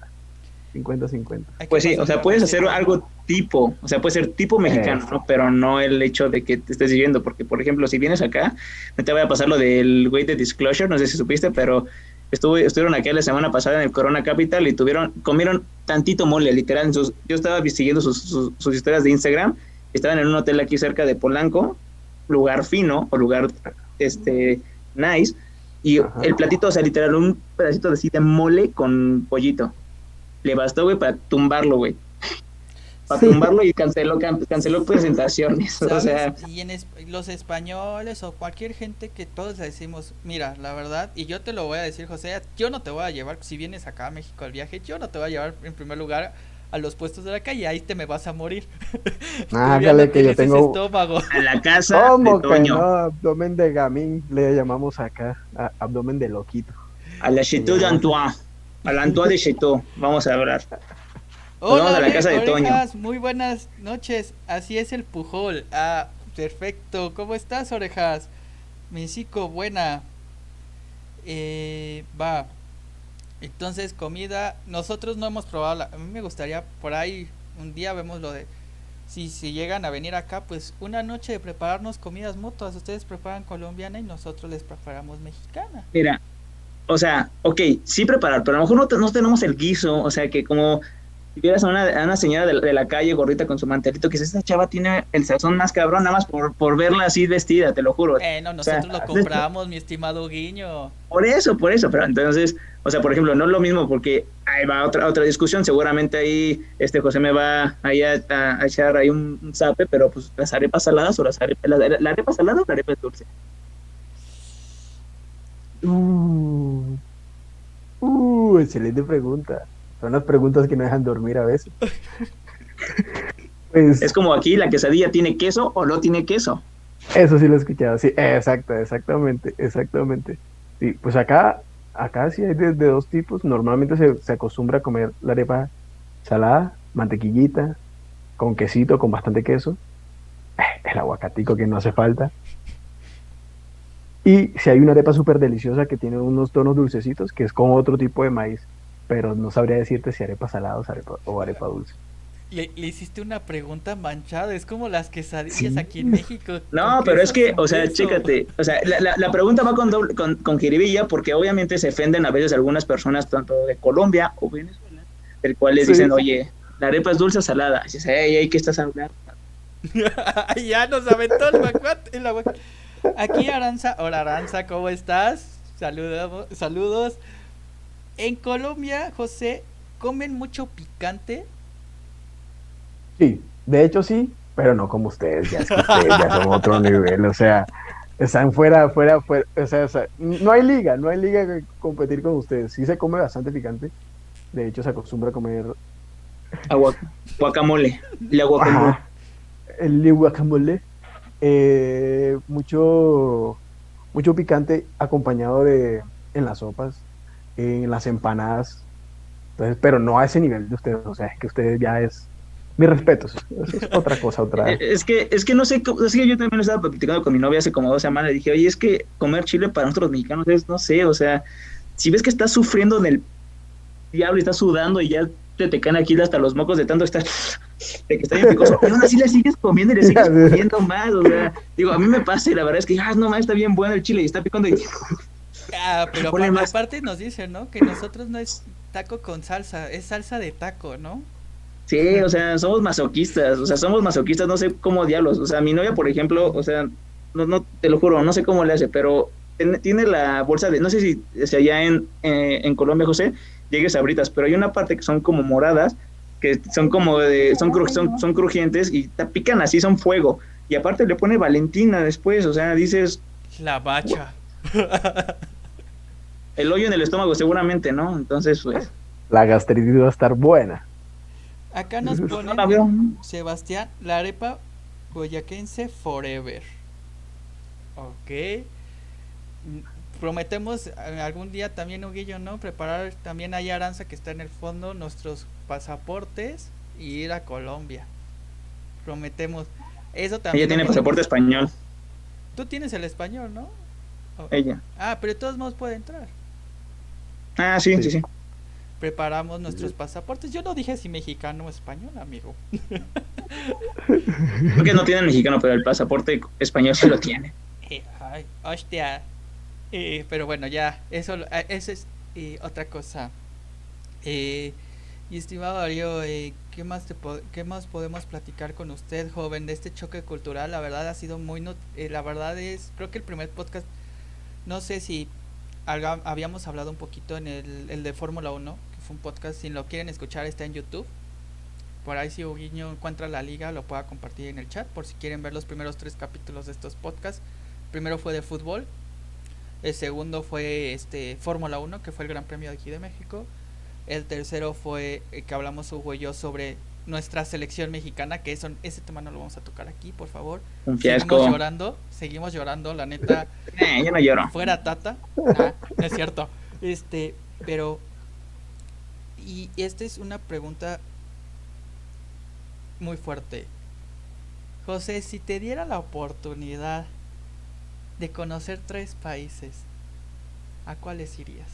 50-50. Pues sí, o sea, puedes hacer algo tipo, o sea, puede ser tipo mexicano, ¿no? Pero no el hecho de que te estés viviendo, porque, por ejemplo, si vienes acá, no te voy a pasar lo del güey de Disclosure, no sé si supiste, pero estuve, estuvieron aquí la semana pasada en el Corona Capital y tuvieron, comieron tantito mole, literal. yo estaba siguiendo sus, sus, historias de Instagram, estaban en un hotel aquí cerca de Polanco, lugar fino o lugar este nice, y el platito, o sea, literal, un pedacito de, de mole con pollito. Le bastó, güey, para tumbarlo, güey. Para tumbarlo y canceló, canceló presentaciones. O sea. Y en los españoles o cualquier gente que todos decimos, mira, la verdad, y yo te lo voy a decir, José, yo no te voy a llevar, si vienes acá a México al viaje, yo no te voy a llevar en primer lugar a los puestos de la calle, ahí te me vas a morir. Ah, que yo tengo estómago. a la casa ¿Cómo de Toño. abdomen de gamín le llamamos acá, abdomen de loquito. A la Chateau d'Antoine, a la Antoine de vamos a hablar. Hola, a la casa de Toño. Muy buenas noches, así es el Pujol. Ah, perfecto. ¿Cómo estás, orejas? Misico, buena. Eh, va, entonces, comida, nosotros no hemos probado, la, a mí me gustaría por ahí, un día vemos lo de, si, si llegan a venir acá, pues una noche de prepararnos comidas mutuas, ustedes preparan colombiana y nosotros les preparamos mexicana. Mira, o sea, ok, sí preparar, pero a lo mejor no, no tenemos el guiso, o sea que como si vieras a una, señora de, la calle gordita con su mantelito, que esta chava tiene el sazón más cabrón, nada más por, por verla así vestida, te lo juro. Eh, no, nosotros lo compramos, mi estimado Guiño. Por eso, por eso, pero entonces, o sea, por ejemplo, no es lo mismo porque ahí va otra otra discusión, seguramente ahí este José me va ahí a, echar ahí un, zape, pero pues las arepas saladas o las arepas, la, arepa salada o la arepa dulce. Uh, uh, excelente pregunta. Son las preguntas que no dejan dormir a veces. Pues es como aquí, la quesadilla tiene queso o no tiene queso. Eso sí lo he escuchado, sí, exacto, exactamente, exactamente. Sí, pues acá, acá sí hay de, dos tipos. Normalmente se, acostumbra a comer la arepa salada, mantequillita, con quesito, con bastante queso. Eh, el aguacatico que no hace falta. Y si hay una arepa súper deliciosa que tiene unos tonos dulcecitos, que es con otro tipo de maíz pero no sabría decirte si arepa salada o arepa, dulce. Le, hiciste una pregunta manchada, es como las quesadillas aquí en México. No, pero es que, o sea, chécate, o sea, la, la, pregunta va con, doble, con, con jiribilla porque obviamente se ofenden a veces algunas personas, tanto de Colombia o Venezuela, el cual les dicen, oye, la arepa es dulce o salada. Y dices, hey, ¿qué estás hablando? ya nos aventó el aguacate. Aquí Aranza, hola Aranza, ¿cómo estás? Saludos, saludos. En Colombia, José, ¿comen mucho picante? Sí, de hecho sí, pero no como ustedes, ya, son otro nivel, o sea, están fuera, fuera, fuera, o sea, no hay liga, no hay liga que competir con ustedes. Sí se come bastante picante, de hecho se acostumbra a comer... Agua, guacamole, el guacamole. el guacamole, eh, mucho, mucho picante acompañado de, en las sopas, en las empanadas. Entonces, pero no a ese nivel de ustedes, o sea, que ustedes ya es mis respetos. es otra cosa, otra. Es que, es que no sé, es que yo también estaba platicando con mi novia hace como dos semanas. Le dije, oye, es que comer chile para nosotros mexicanos es, no sé, o sea, si ves que estás sufriendo en el diablo y estás sudando y ya te, te caen aquí hasta los mocos de tanto estar, de que está bien picoso, y aún así le sigues comiendo y le sigues comiendo más, o sea, digo, a mí me pasa y la verdad es que, ah, no, más está bien bueno el chile y está picando y... Ah, pero aparte nos dicen, ¿no? Que nosotros no es taco con salsa, es salsa de taco, ¿no? Sí, o sea, somos masoquistas, o sea, somos masoquistas, no sé cómo diablos. O sea, mi novia, por ejemplo, o sea, no, no, te lo juro, no sé cómo le hace, pero tiene la bolsa de, no sé si, si allá en, eh, en Colombia, José, llegues a britas, pero hay una parte que son como moradas, que son como de, son, son, son crujientes y te pican así, son fuego. Y aparte le pone Valentina después, o sea, dices... La bacha. El hoyo en el estómago seguramente, ¿no? Entonces, pues... La gastritis va a estar buena. Acá nos pone Sebastián, la arepa boyaquense forever. Ok. Prometemos eh, algún día también, Huguillo, ¿no? Preparar también hay Aranza que está en el fondo, nuestros pasaportes y ir a Colombia. Prometemos. Eso también. Ella tiene pasaporte español. Tú tienes el español, ¿no? Ella. Ah, pero de todos modos puede entrar. Ah, sí, sí, sí preparamos nuestros pasaportes. Yo no dije si mexicano o español, amigo. Porque no tiene mexicano, pero el pasaporte español sí lo tiene. Eh, ay, hostia. Eh, pero bueno, ya, eso, eh, eso es otra cosa. y estimado Darío, ¿qué, más ¿qué más podemos platicar con usted, joven, de este choque cultural? La verdad ha sido muy... la verdad es, creo que el primer podcast, no sé si habíamos hablado un poquito en el, el de Fórmula 1, que fue un podcast, si lo quieren escuchar está en YouTube. Por ahí si Huguiño encuentra la liga lo pueda compartir en el chat por si quieren ver los primeros tres capítulos de estos podcasts. primero fue de fútbol, el segundo fue este Fórmula 1, que fue el Gran Premio de aquí de México. El tercero fue eh, que hablamos Hugo y yo sobre nuestra selección mexicana, que eso, ese tema no lo vamos a tocar aquí, por favor. Seguimos llorando, seguimos llorando, la neta. Eh, yo no lloro. Fuera Tata. no es cierto. Este, pero. Y esta es una pregunta muy fuerte. José, si te diera la oportunidad de conocer tres países, ¿a cuáles irías?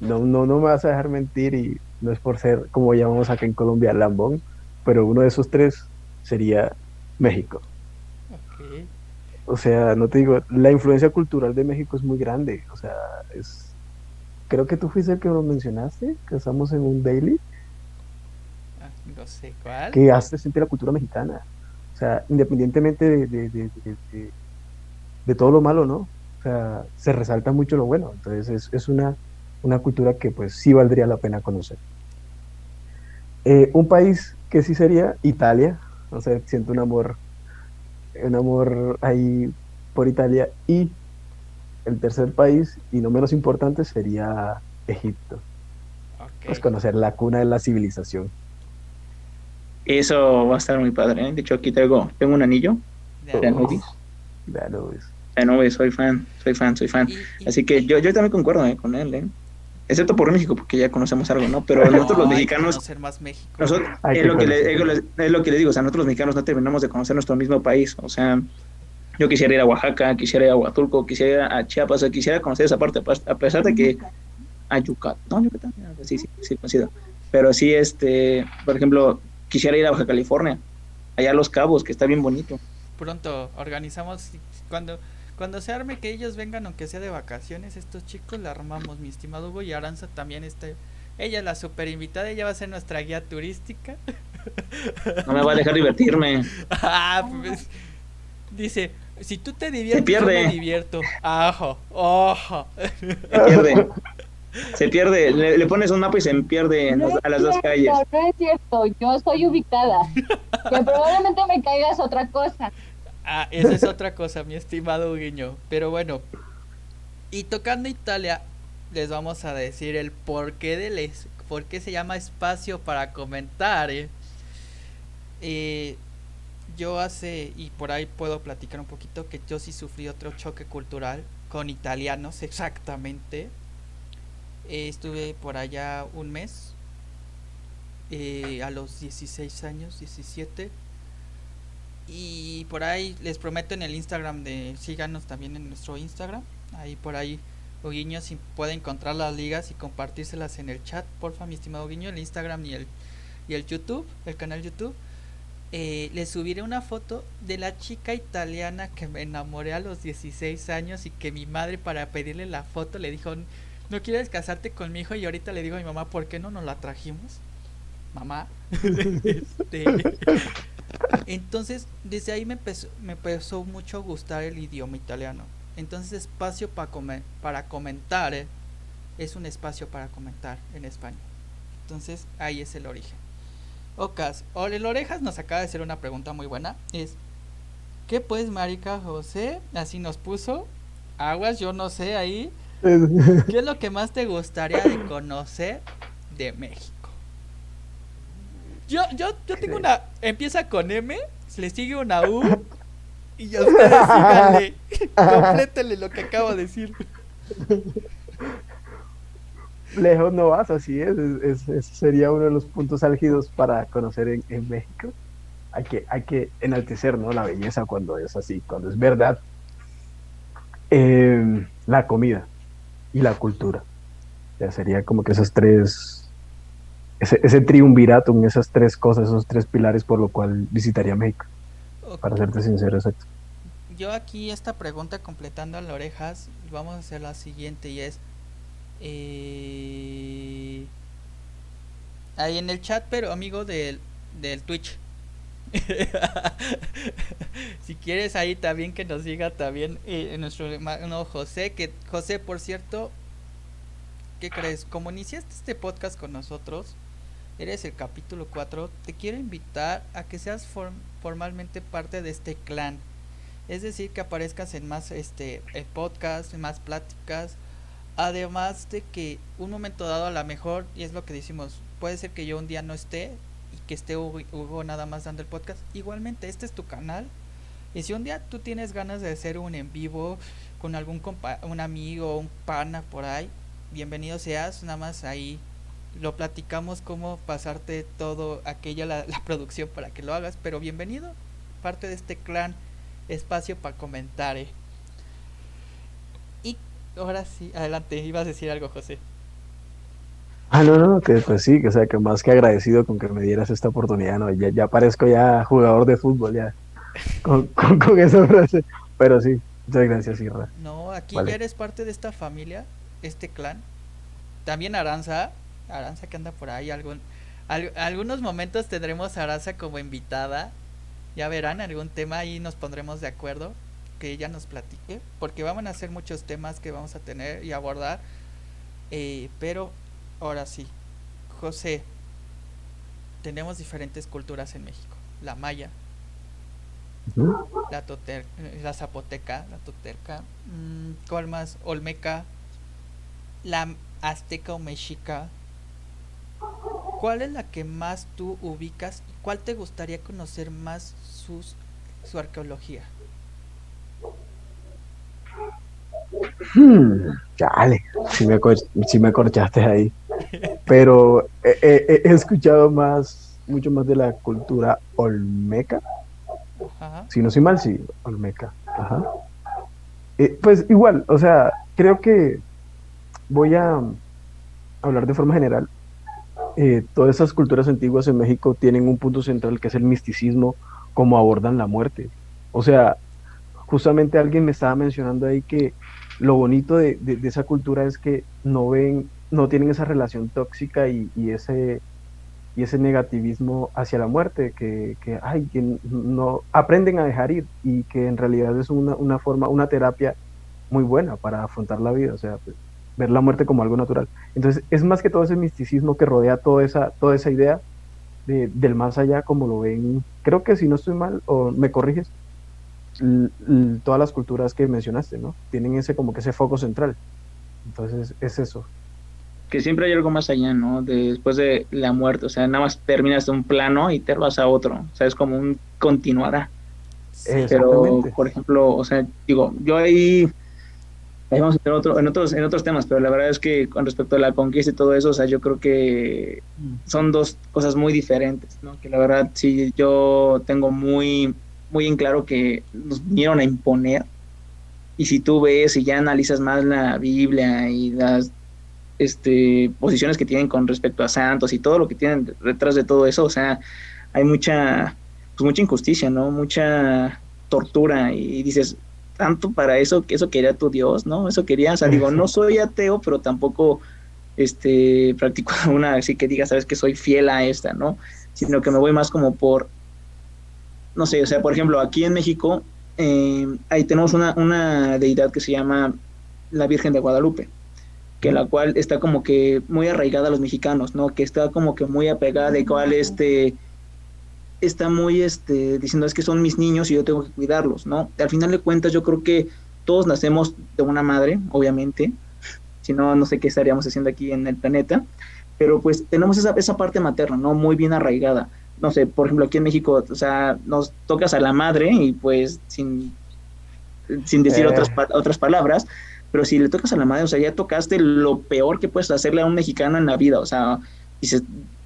No, no, no me vas a dejar mentir y no es por ser, como llamamos acá en Colombia, lambón, pero uno de esos tres sería México. O sea, no te digo, la influencia cultural de México es muy grande. O sea, es. Creo que tú fuiste el que lo mencionaste, que estamos en un daily. Ah, no sé cuál. Que hace sentir la cultura mexicana. O sea, independientemente de, de, de, de, todo lo malo, ¿no? O sea, se resalta mucho lo bueno. Entonces, es, es una una cultura que pues sí valdría la pena conocer. Eh, un país que sí sería Italia, no sé, siento un amor, un amor ahí por Italia y el tercer país y no menos importante sería Egipto. Pues conocer la cuna de la civilización. Eso va a estar muy padre. ¿eh? De hecho, aquí tengo, tengo un anillo de Anubis. De Anubis. Anubis, soy fan, soy fan, soy fan. Así que yo, yo también concuerdo ¿eh? con él. ¿eh? excepto por México, porque ya conocemos algo, ¿no? Pero nosotros los mexicanos... más México. Nosotros, es, lo que le, es, lo que le digo, o sea, nosotros los mexicanos no terminamos de conocer nuestro mismo país, o sea, yo quisiera ir a Oaxaca, quisiera ir a Huatulco, quisiera ir a Chiapas, o quisiera conocer esa parte, a pesar de que... A Yucatán, no, Yucatán, sí, sí, sí, conocido. Pero sí, este, por ejemplo, quisiera ir a Baja California, allá a Los Cabos, que está bien bonito. Pronto organizamos, cuando cuando se arme que ellos vengan, aunque sea de vacaciones, estos chicos la armamos, mi estimado Hugo, y Aranza también está. Ella es la super invitada, ella va a ser nuestra guía turística. No me va a dejar divertirme. ah, pues, dice, si tú te diviertes, yo me divierto. Ajo, ojo. Se pierde. Se pierde, le, pones un mapa y se pierde a las dos calles. No es cierto, yo soy ubicada. que probablemente me caigas otra cosa. Ah, esa es otra cosa, mi estimado Guiño. Pero bueno, y tocando Italia, les vamos a decir el porqué del por qué se llama espacio para comentar. ¿eh? Eh, yo hace, y por ahí puedo platicar un poquito, que yo sí sufrí otro choque cultural con italianos, exactamente. Eh, estuve por allá un mes eh, a los 16 años, 17. Y por ahí les prometo en el Instagram de síganos también en nuestro Instagram. Ahí por ahí Guiño si puede encontrar las ligas y compartírselas en el chat, porfa, mi estimado Guiño, el Instagram y el, y el YouTube, el canal YouTube. Eh, le subiré una foto de la chica italiana que me enamoré a los 16 años y que mi madre para pedirle la foto le dijo, no quieres casarte con mi hijo y ahorita le digo a mi mamá, ¿por qué no nos la trajimos? Mamá. Este, entonces, desde ahí me empezó, me empezó mucho a gustar el idioma italiano. Entonces, espacio para, para comentar eh, es un espacio para comentar en español. Entonces, ahí es el origen. Ocas, el Orejas nos acaba de hacer una pregunta muy buena. Es, ¿qué pues, marica José? Así nos puso. Aguas, yo no sé ahí. ¿Qué es lo que más te gustaría de conocer de México? Yo, yo, yo tengo una. Empieza con M, le sigue una U. Y ya ustedes síganle. Complétenle lo que acabo de decir. Lejos no vas, así es. es, sería uno de los puntos álgidos para conocer en, México. Hay que, hay que enaltecer ¿no? la belleza cuando es así, cuando es verdad. Em, la comida y la cultura. Ya sería como que esas tres, ese, ese triunvirato, esas tres cosas, esos tres pilares por lo cual visitaría México. Para serte sincero, exacto. Yo aquí esta pregunta completando las orejas, vamos a hacer la siguiente y es, eh, ahí en el chat, pero amigo del, del Twitch. si quieres ahí también que nos diga también eh, nuestro hermano José, que José, por cierto, ¿qué crees? Como iniciaste este podcast con nosotros, eres el capítulo 4, te quiero invitar a que seas formalmente parte de este clan. Es decir, que aparezcas en más este podcast, en más pláticas, Además de que un momento dado a lo mejor, y es lo que decimos, puede ser que yo un día no esté que esté Hugo, nada más dando el podcast. Igualmente, este es tu canal. Y si un día tú tienes ganas de hacer un en vivo con algún un amigo un pana por ahí, bienvenido seas, nada más ahí lo platicamos cómo pasarte todo aquella la, la producción para que lo hagas, pero bienvenido, parte de este clan, espacio para comentar. Eh ahora sí, adelante, ibas a decir algo, José. Ah, no, no, que pues sí, que o sea, que más que agradecido con que me dieras esta oportunidad, ¿no? Ya, ya parezco ya jugador de fútbol, ya, con, con, esa frase, pero sí, muchas gracias, Irra. No, aquí ya eres parte de esta familia, este clan. También Aranza, Aranza que anda por ahí, algún, algunos momentos tendremos a Aranza como invitada, ya verán, algún tema ahí nos pondremos de acuerdo que ella nos platique, porque van a ser muchos temas que vamos a tener y abordar. Eh, pero ahora sí, José, tenemos diferentes culturas en México. La maya, la, toter, la zapoteca, la toterca, mmm, ¿cuál más? Olmeca, la azteca o mexica. ¿Cuál es la que más tú ubicas y cuál te gustaría conocer más sus, su arqueología? Hmm, chale, si me, si me corchaste ahí. Pero he, escuchado más, mucho más de la cultura olmeca. Si no soy mal, sí, olmeca. Eh, pues igual, o sea, creo que voy a hablar de forma general. Eh, todas esas culturas antiguas en México tienen un punto central que es el misticismo, cómo abordan la muerte. O sea, justamente alguien me estaba mencionando ahí que lo bonito de, esa cultura es que no ven, no tienen esa relación tóxica y, ese y ese negativismo hacia la muerte, que, que, ay, que no aprenden a dejar ir y que en realidad es una, una forma, una terapia muy buena para afrontar la vida, o sea, pues, ver la muerte como algo natural. Entonces, es más que todo ese misticismo que rodea toda esa, toda esa idea de, del más allá, como lo ven, creo que si no estoy mal, o me corriges, todas las culturas que mencionaste, ¿no? Tienen ese como que ese foco central. Entonces es eso. Que siempre hay algo más allá, ¿no? después de la muerte, o sea, nada más terminas de un plano y te vas a otro, o sea, es como un continuará. Pero, por ejemplo, o sea, digo, yo ahí ahí vamos a entrar otro, en, otros, en otros temas, pero la verdad es que con respecto a la conquista y todo eso, o sea, yo creo que son dos cosas muy diferentes, ¿no? Que la verdad sí, yo tengo muy, muy en claro que nos vinieron a imponer. Y si tú ves y ya analizas más la Biblia y las este, posiciones que tienen con respecto a santos y todo lo que tienen detrás de todo eso, o sea, hay mucha, pues mucha injusticia, ¿no? Mucha tortura y dices, tanto para eso, que eso quería tu Dios, ¿no? Eso quería, o sea, digo, no soy ateo, pero tampoco este, practico una así que diga, sabes que soy fiel a esta, ¿no? Sino que me voy más como por, no sé, o sea, por ejemplo, aquí en México, eh, ahí tenemos una, una deidad que se llama la Virgen de Guadalupe que la cual está como que muy arraigada a los mexicanos, ¿no? Que está como que muy apegada de cual este está muy este diciendo es que son mis niños y yo tengo que cuidarlos, ¿no? Al final de cuentas yo creo que todos nacemos de una madre, obviamente, si no no sé qué estaríamos haciendo aquí en el planeta, pero pues tenemos esa, esa parte materna, ¿no? Muy bien arraigada. No sé, por ejemplo, aquí en México, o sea, nos tocas a la madre y pues sin, sin decir eh. otras, otras palabras, pero si le tocas a la madre, o sea, ya tocaste lo peor que puedes hacerle a un mexicano en la vida, o sea, dices,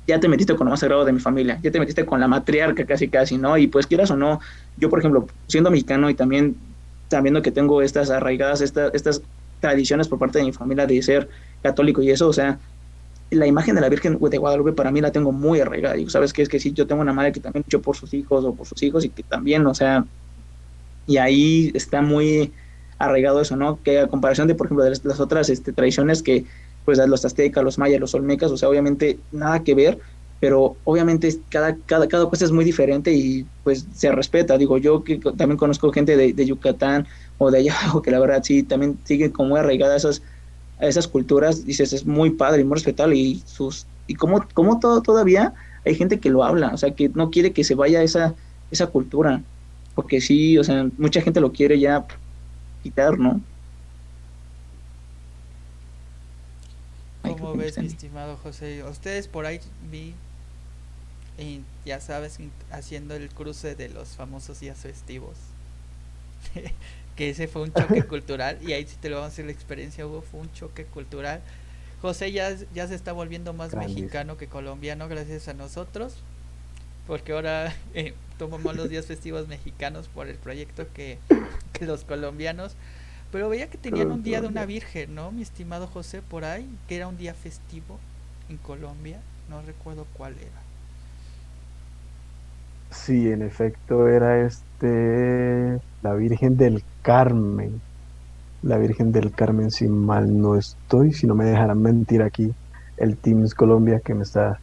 ya te metiste con lo más sagrado de mi familia, ya te metiste con la matriarca casi casi, ¿no? Y pues quieras o no, yo por ejemplo, siendo mexicano y también sabiendo que tengo estas arraigadas, estas, estas tradiciones por parte de mi familia de ser católico y eso, o sea, la imagen de la Virgen de Guadalupe para mí la tengo muy arraigada. Y sabes que es que sí, yo tengo una madre que también luchó por sus hijos o por sus hijos y que también, o sea, y ahí está muy arraigado eso, ¿no? Que a comparación de, por ejemplo, de las, otras este, tradiciones que pues los aztecas, los mayas, los olmecas, o sea, obviamente nada que ver, pero obviamente cada, cada, cada cosa es muy diferente y pues se respeta. Digo, yo que también conozco gente de, Yucatán o de allá que la verdad sí, también siguen como muy arraigada a esas, esas culturas, dices, es muy padre y muy respetable y sus y como, como todo, todavía hay gente que lo habla, o sea, que no quiere que se vaya esa, esa cultura, porque sí, o sea, mucha gente lo quiere ya quitar, ¿no? ¿Cómo ves, mi estimado José? Ustedes por ahí vi, y ya sabes, haciendo el cruce de los famosos días festivos. que ese fue un choque cultural y ahí sí te lo vamos a hacer la experiencia, hubo, fue un choque cultural. José ya, ya se está volviendo más mexicano que colombiano gracias a nosotros, porque ahora eh, tomamos los días festivos mexicanos por el proyecto que, que los colombianos pero veía que tenían un día de una virgen, ¿no? Mi estimado José, por ahí, que era un día festivo en Colombia. No recuerdo cuál era. Sí, en efecto era este la Virgen del Carmen. La Virgen del Carmen, si mal no estoy, si no me dejarán mentir aquí el Teams Colombia que me está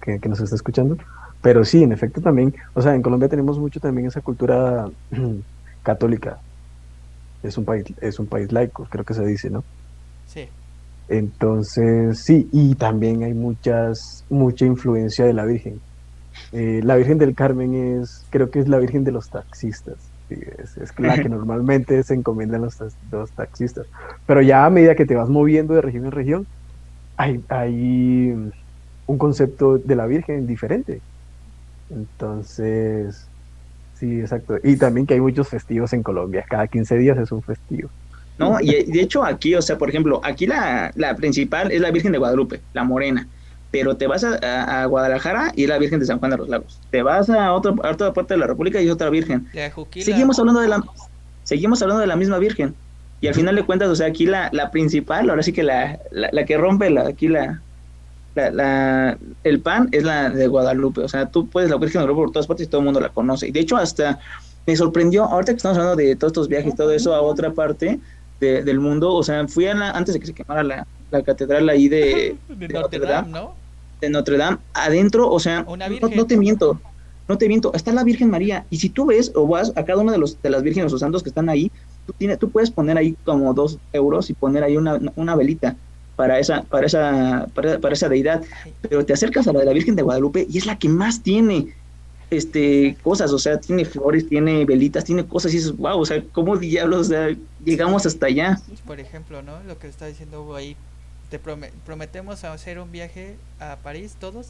que, que nos está escuchando. Pero sí, en efecto también, o sea, en Colombia tenemos mucho también esa cultura católica, es un país, es un país laico, creo que se dice, ¿no? Sí. Entonces, sí, y también hay muchas, mucha influencia de la Virgen. Eh, la Virgen del Carmen es, creo que es la Virgen de los taxistas. es, la que normalmente se encomiendan los, los taxistas. Pero ya a medida que te vas moviendo de región en región, hay, hay un concepto de la Virgen diferente. Entonces, Sí, exacto. Y también que hay muchos festivos en Colombia. Cada 15 días es un festivo. No, y de hecho aquí, o sea, por ejemplo, aquí la, la principal es la Virgen de Guadalupe, la morena. Pero te vas a, Guadalajara y es la Virgen de San Juan de los Lagos. Te vas a, otra parte de la República y es otra Virgen. Seguimos hablando de la seguimos hablando de la misma Virgen. Y al final de cuentas, o sea, aquí la, la principal, ahora sí que la, la, la que rompe la, aquí la, la, el pan es la de Guadalupe, o sea, tú puedes la Virgen de Guadalupe por todas partes y todo el mundo la conoce. Y de hecho, hasta me sorprendió, ahorita que estamos hablando de todos estos viajes y todo eso a otra parte del mundo, o sea, fui a la, antes de que se quemara la, catedral ahí de, Notre, Dame, ¿no? De Notre Dame, adentro, o sea, no, te miento, no te miento, está la Virgen María, y si tú ves o vas a cada uno de los de las vírgenes o santos que están ahí, tú, tienes, tú puedes poner ahí como dos euros y poner ahí una, una velita para esa, para esa, para, esa deidad, pero te acercas a la de la Virgen de Guadalupe y es la que más tiene este cosas, o sea, tiene flores, tiene velitas, tiene cosas y dices, wow, o sea, ¿cómo diablos llegamos hasta allá? Por ejemplo, ¿no? Lo que está diciendo ahí, te prometemos hacer un viaje a París todos.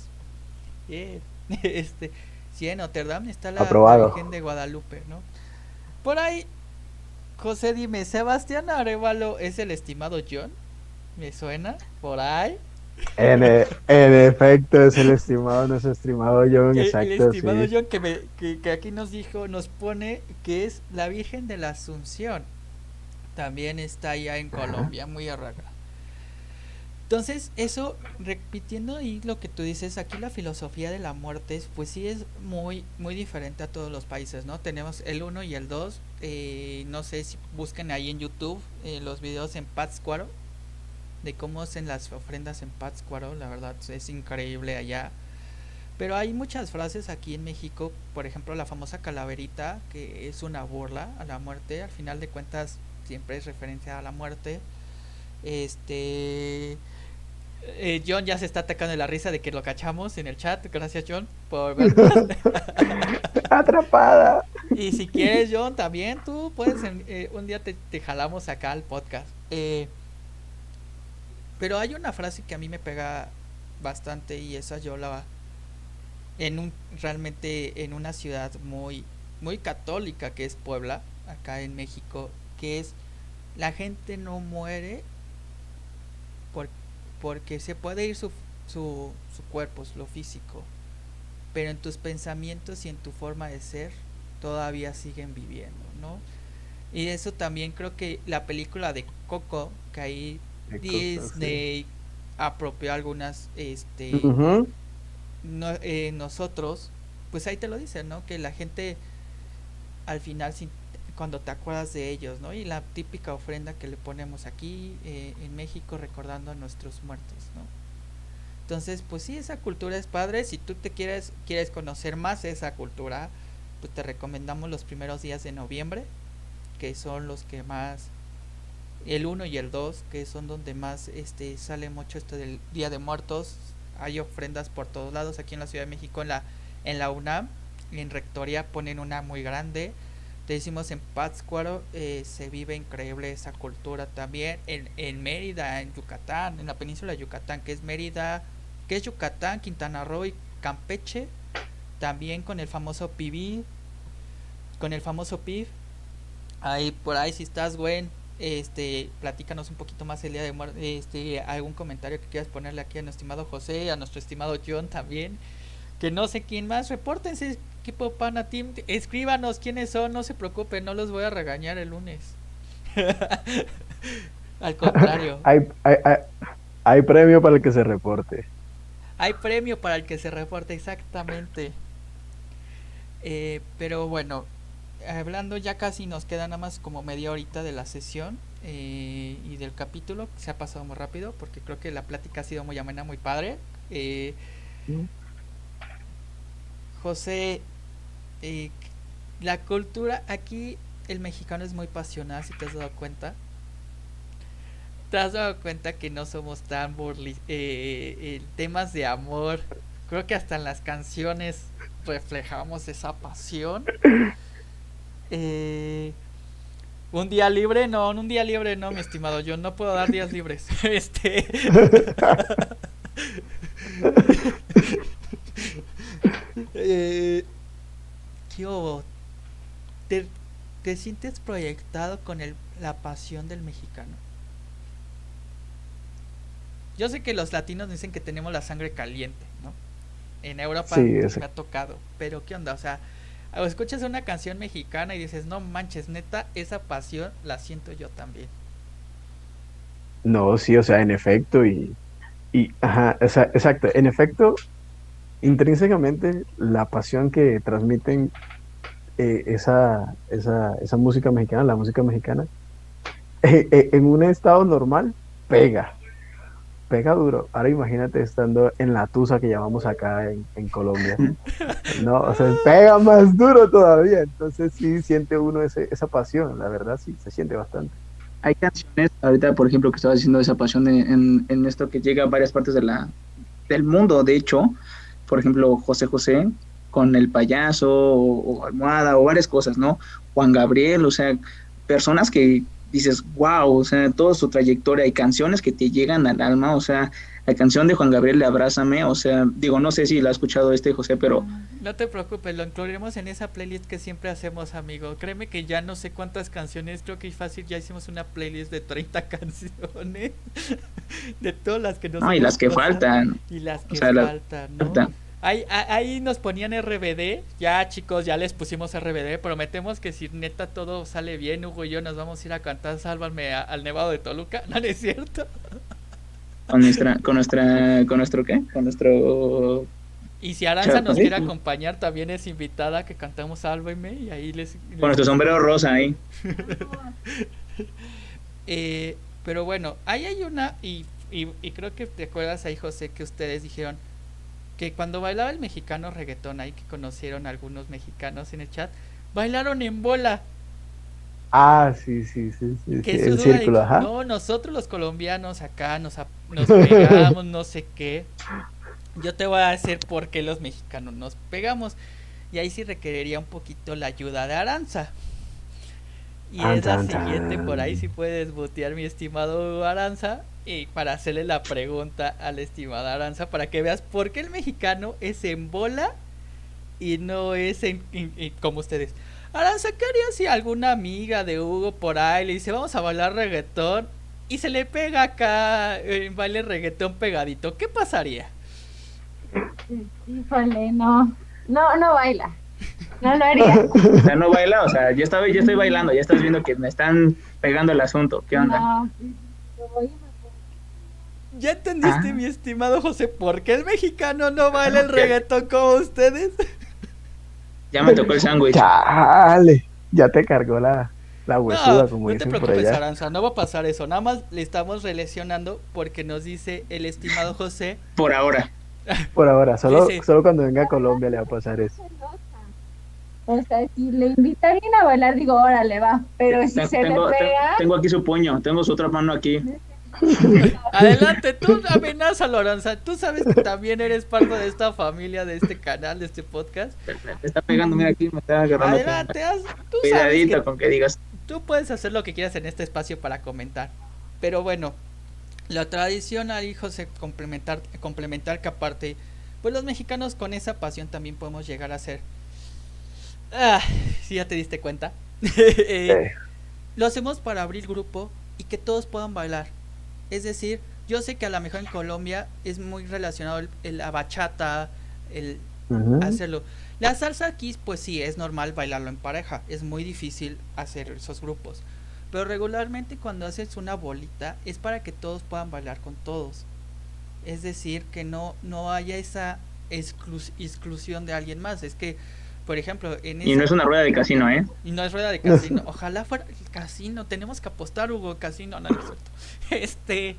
este, sí, en Notre Dame está la Virgen de Guadalupe, ¿no? Por ahí José, dime, ¿Sebastián Arevalo es el estimado John? ¿Me suena? ¿Por ahí? En, e, efecto, es el estimado, nuestro estimado John, exacto. El estimado John que, que, aquí nos dijo, nos pone que es la Virgen de la Asunción. También está allá en Colombia, muy arraga. Entonces, eso, repitiendo ahí lo que tú dices, aquí la filosofía de la muerte, pues sí es muy, muy diferente a todos los países, ¿no? Tenemos el 1 y el 2, eh, no sé si busquen ahí en YouTube eh, los videos en Pátzcuaro, de cómo hacen las ofrendas en Pátzcuaro, la verdad es increíble allá. Pero hay muchas frases aquí en México, por ejemplo la famosa calaverita, que es una burla a la muerte, al final de cuentas siempre es referencia a la muerte. Este eh, John ya se está atacando la risa de que lo cachamos en el chat. Gracias, John, por vernos. Atrapada. Y si quieres, John, también tú puedes. Eh, un día te, jalamos acá al podcast. Eh, pero hay una frase que a mí me pega bastante y esa yo la. En un, realmente en una ciudad muy, muy católica que es Puebla, acá en México, que es la gente no muere porque se puede ir su, su, su cuerpo, lo físico, pero en tus pensamientos y en tu forma de ser todavía siguen viviendo, ¿no? Y eso también creo que la película de Coco, que ahí Disney apropió algunas, este, eh, nosotros, pues ahí te lo dicen, ¿no? Que la gente al final sin cuando te acuerdas de ellos, ¿no? Y la típica ofrenda que le ponemos aquí eh, en México recordando a nuestros muertos, ¿no? Entonces, pues sí, esa cultura es padre. Si tú te quieres, quieres conocer más esa cultura, pues te recomendamos los primeros días de noviembre, que son los que más, el 1 y el 2, que son donde más este sale mucho esto del Día de Muertos. Hay ofrendas por todos lados aquí en la Ciudad de México, en la, en la UNAM, en Rectoría ponen una muy grande te decimos en Pátzcuaro eh, se vive increíble esa cultura también. En, en Mérida, en Yucatán, en la península de Yucatán, que es Mérida, que es Yucatán, Quintana Roo y Campeche. También con el famoso PIB, con el famoso PIB. Ahí por ahí si estás, güey, este, platícanos un poquito más el día de muerte, este, algún comentario que quieras ponerle aquí a nuestro estimado José, a nuestro estimado John también, que no sé quién más, repórtense equipo Pana Team, escríbanos quiénes son, no se preocupen, no los voy a regañar el lunes. Al contrario. hay, hay, hay, premio para el que se reporte. Hay premio para el que se reporte, exactamente. Eh, pero bueno, hablando ya casi nos queda nada más como media horita de la sesión eh, y del capítulo. Se ha pasado muy rápido porque creo que la plática ha sido muy amena, muy padre. Eh, José, eh, la cultura aquí, el mexicano es muy pasional, si te has dado cuenta. Te has dado cuenta que no somos tan burli eh, temas de amor. Creo que hasta en las canciones reflejamos esa pasión. un día libre, no, un día libre no, mi estimado. Yo no puedo dar días libres. este. eh, ¿Te, ¿Te, sientes proyectado con el, la pasión del mexicano? Yo sé que los latinos dicen que tenemos la sangre caliente, ¿no? En Europa me ha tocado, pero ¿qué onda? O sea, escuchas una canción mexicana y dices, no manches, neta, esa pasión la siento yo también. No, sí, o sea, en efecto, y, y ajá, exacto, en efecto, intrínsecamente la pasión que transmiten eh, esa, esa, esa, música mexicana, la música mexicana, eh, eh, en un estado normal, pega, pega duro. Ahora imagínate estando en la tusa que llamamos acá en, Colombia. No, o sea, pega más duro todavía. Entonces sí siente uno ese, esa pasión, la verdad sí, se siente bastante. Hay canciones, ahorita por ejemplo, que estaba diciendo esa pasión en, en esto que llega a varias partes de la, del mundo, de hecho, por ejemplo, José José con el payaso o, almohada o varias cosas, ¿no? Juan Gabriel, o sea, personas que dices, wow, o sea, toda su trayectoria, hay canciones que te llegan al alma, o sea, la canción de Juan Gabriel de Abrázame, o sea, digo, no sé si la ha escuchado este José, pero... No te preocupes, lo incluiremos en esa playlist que siempre hacemos, amigo. Créeme que ya no sé cuántas canciones, creo que es fácil, ya hicimos una playlist de 30 canciones, de todas las que nos... No, y las que faltan. Y las que faltan, ¿no? Ahí, ahí nos ponían RBD, ya chicos, ya les pusimos RBD, prometemos que si neta todo sale bien, Hugo y yo nos vamos a ir a cantar Sálvame al Nevado de Toluca, ¿no, es cierto? Con nuestra, con nuestra, con nuestro qué, con nuestro... Y si Aranza nos quiere acompañar, también es invitada que cantamos Sálvame y ahí les... Con nuestro sombrero rosa ahí. eh, pero bueno, ahí hay una, y, y, y creo que te acuerdas ahí, José, que ustedes dijeron que cuando bailaba el mexicano reggaetón, ahí que conocieron algunos mexicanos en el chat, bailaron en bola. Ah, sí, sí, sí, sí. el círculo, ajá. No, nosotros los colombianos acá nos, nos pegamos, no sé qué. Yo te voy a decir por qué los mexicanos nos pegamos. Y ahí sí requeriría un poquito la ayuda de Aranza. Y es la siguiente, por ahí si puedes botear mi estimado Aranza y para hacerle la pregunta a la estimada Aranza para que veas por qué el mexicano es en bola y no es en, como ustedes. Aranza, ¿qué haría si alguna amiga de Hugo por ahí le dice vamos a bailar reggaetón y se le pega acá en baile reggaetón pegadito? ¿Qué pasaría? Híjole, no. No, no baila. No lo haría. O sea, no baila, o sea, yo, estaba, yo estoy bailando, ya estás viendo que me están pegando el asunto. ¿Qué onda? No, ¿Ya entendiste, ah. mi estimado José, por qué el mexicano no baila el reggaetón como ustedes? Ya me tocó el sándwich. Chale, ya te cargó la, la huesuda, no, como no te preocupes, Aranza, no va a pasar eso. Nada más le estamos relacionando porque nos dice el estimado José. Por ahora. Por ahora, solo, solo cuando venga a Colombia le va a pasar eso. O sea, si le invitarían a bailar, digo, órale, va. Pero si se le pega. Tengo aquí su puño, tengo su otra mano aquí. Adelante, tú amenaza, Loranza. Tú sabes que también eres parte de esta familia, de este canal, de este podcast. Me está pegando, mira aquí, me está agarrando. Adelante, haz, tú Cuidadito con que digas. Tú puedes hacer lo que quieras en este espacio para comentar. Pero bueno, la tradicional, hijo, se complementar, complementar que aparte, pues los mexicanos con esa pasión también podemos llegar a ser. Ah, si ya te diste cuenta. Eh, lo hacemos para abrir grupo y que todos puedan bailar es decir, yo sé que a lo mejor en Colombia es muy relacionado el, la bachata, el hacerlo. La salsa aquí, pues sí, es normal bailarlo en pareja. Es muy difícil hacer esos grupos. Pero regularmente cuando haces una bolita es para que todos puedan bailar con todos. Es decir, que no, no haya esa exclusión de alguien más. Es que, por ejemplo, en Y no es una rueda de casino, ¿eh? Y no es rueda de casino. Ojalá fuera el casino. Tenemos que apostar, Hugo, casino. No, no es cierto. Este,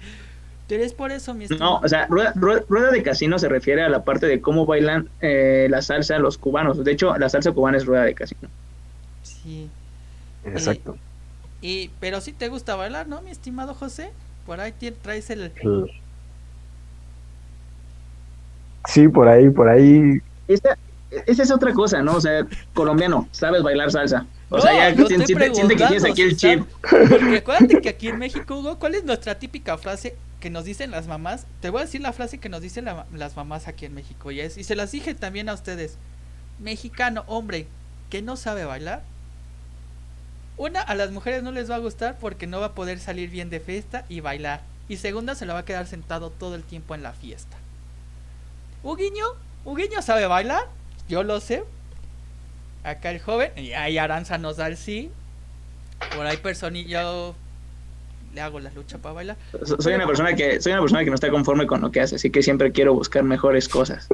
pero es por eso, mi No, o sea, rueda, de casino se refiere a la parte de cómo bailan eh, la salsa los cubanos. De hecho, la salsa cubana es rueda de casino. Sí. Exacto. y, pero sí te gusta bailar, ¿no, mi estimado José? Por ahí traes el... Sí, por ahí, por ahí. Esa, esa es otra cosa, ¿no? O sea, colombiano, sabes bailar salsa. O sea, ya siente, que tienes aquí el chip. Porque acuérdate que aquí en México, Hugo, ¿cuál es nuestra típica frase que nos dicen las mamás? Te voy a decir la frase que nos dicen las mamás aquí en México y es, y se las dije también a ustedes. Mexicano, hombre, que no sabe bailar. Una, a las mujeres no les va a gustar porque no va a poder salir bien de fiesta y bailar. Y segunda, se le va a quedar sentado todo el tiempo en la fiesta. Huguiño, Huguiño sabe bailar, yo lo sé, acá el joven, y ahí Aranza nos da el sí. Por ahí personillo le hago la lucha para bailar. Soy una persona que soy una persona que no está conforme con lo que hace, así que siempre quiero buscar mejores cosas.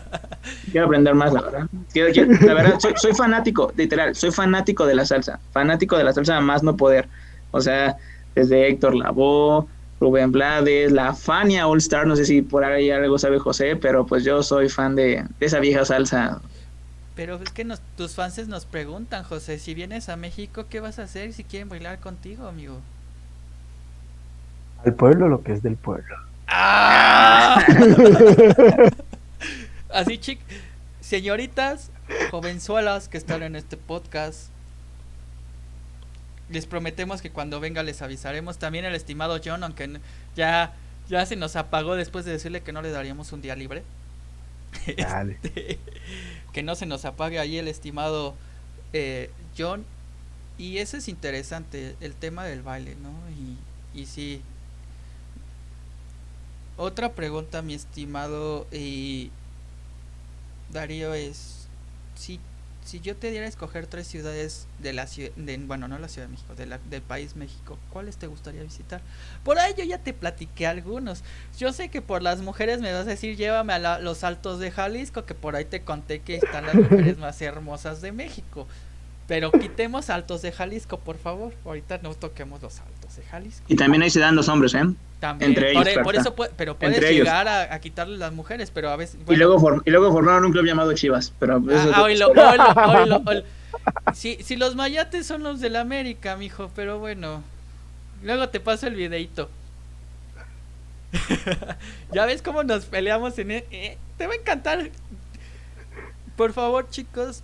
quiero aprender más, la verdad. la verdad, soy, fanático, literal, soy fanático de la salsa, fanático de la salsa más no poder. O sea, desde Héctor Lavoe, Rubén Blades, la Fania All Star, no sé si por ahí algo sabe José, pero pues yo soy fan de esa vieja salsa pero es que tus fans nos preguntan, José, si vienes a México, ¿qué vas a hacer si quieren bailar contigo, amigo? Al pueblo lo que es del pueblo. ¡Ah! Así, chic, señoritas, jovenzuelas que están en este podcast, les prometemos que cuando venga les avisaremos. También el estimado John, aunque ya, ya se nos apagó después de decirle que no le daríamos un día libre. Este, que no se nos apague ahí el estimado eh, John. Y eso es interesante, el tema del baile, ¿no? Y, y sí. Otra pregunta, mi estimado y Darío, es si si yo te diera a escoger tres ciudades de la ciudad, bueno, no la Ciudad de México, de la, del país México, ¿cuáles te gustaría visitar? Por ahí yo ya te platiqué algunos. Yo sé que por las mujeres me vas a decir, llévame a los altos de Jalisco, que por ahí te conté que están las mujeres más hermosas de México. Pero quitemos Altos de Jalisco, por favor. Ahorita no toquemos los Altos de Jalisco. Y también ahí se dan los hombres, ¿eh? También. Entre ellos, por, eso, pero puedes llegar a, quitarle las mujeres, pero a veces. y, luego y luego formaron un club llamado Chivas. Pero ah, Si, si los mayates son los del América, mijo, pero bueno. Luego te paso el videito. ya ves cómo nos peleamos en. E, eh, te va a encantar. Por favor, chicos,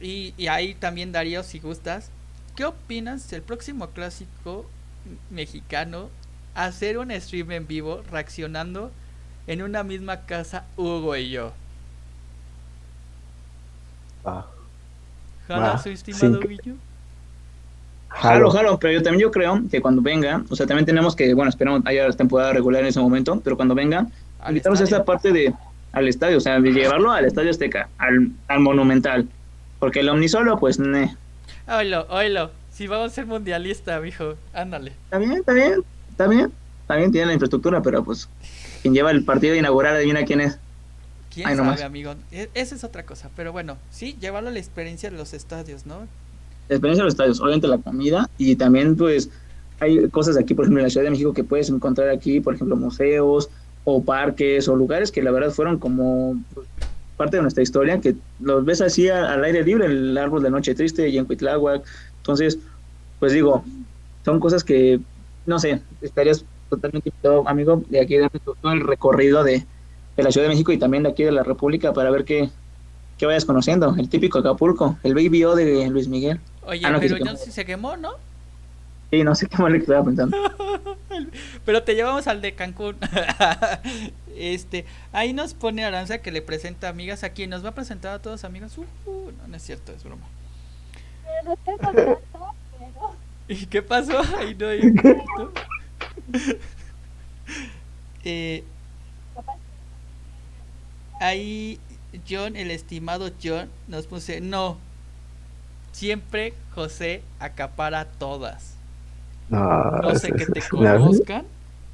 y, y ahí también Darío, si gustas, ¿qué opinas del próximo clásico mexicano hacer un stream en vivo reaccionando en una misma casa Hugo y yo? Ah. ¿Jala su estimado Jalo, jalo, pero yo también yo creo que cuando venga, o sea, también tenemos que, bueno, esperamos haya la temporada regular en ese momento, pero cuando venga, invitamos a esta parte de al estadio, o sea, de llevarlo al Estadio Azteca, al, al Monumental, porque el Omnisolo, pues, ne. Oilo, oilo. Si vamos a ser mundialista, mijo, ándale. Está bien, está bien, está bien. También tiene la infraestructura, pero pues, quien lleva el partido inaugural, adivina quién es. ¿Quién sabe, amigo? E, esa es otra cosa, pero bueno, sí, llevarlo a la experiencia de los estadios, ¿no? La experiencia de los estadios, obviamente la comida y también, pues, hay cosas aquí, por ejemplo, en la Ciudad de México que puedes encontrar aquí, por ejemplo, museos o parques o lugares que la verdad fueron como parte de nuestra historia, que los ves así al aire libre, el árbol de Noche Triste y en Cuitláhuac. Entonces, pues digo, son cosas que, no sé, estarías totalmente invitado, amigo, de aquí de todo el recorrido de, de, la Ciudad de México y también de aquí de la República para ver qué, qué vayas conociendo. El típico Acapulco, el Baby O de Luis Miguel. Oye, ah, pero ya se quemó, ¿no? Sí, no sé qué más le estaba pensando. pero te llevamos al de Cancún. Este, ahí nos pone Aranza que le presenta amigas a quien nos va a presentar a todos amigas. Uh, uh, no, es cierto, es broma. ¿Y qué pasó? Ahí no hay eh, ahí John, el estimado John, nos puse, no, siempre José acapara todas. No, sé que te conozcan,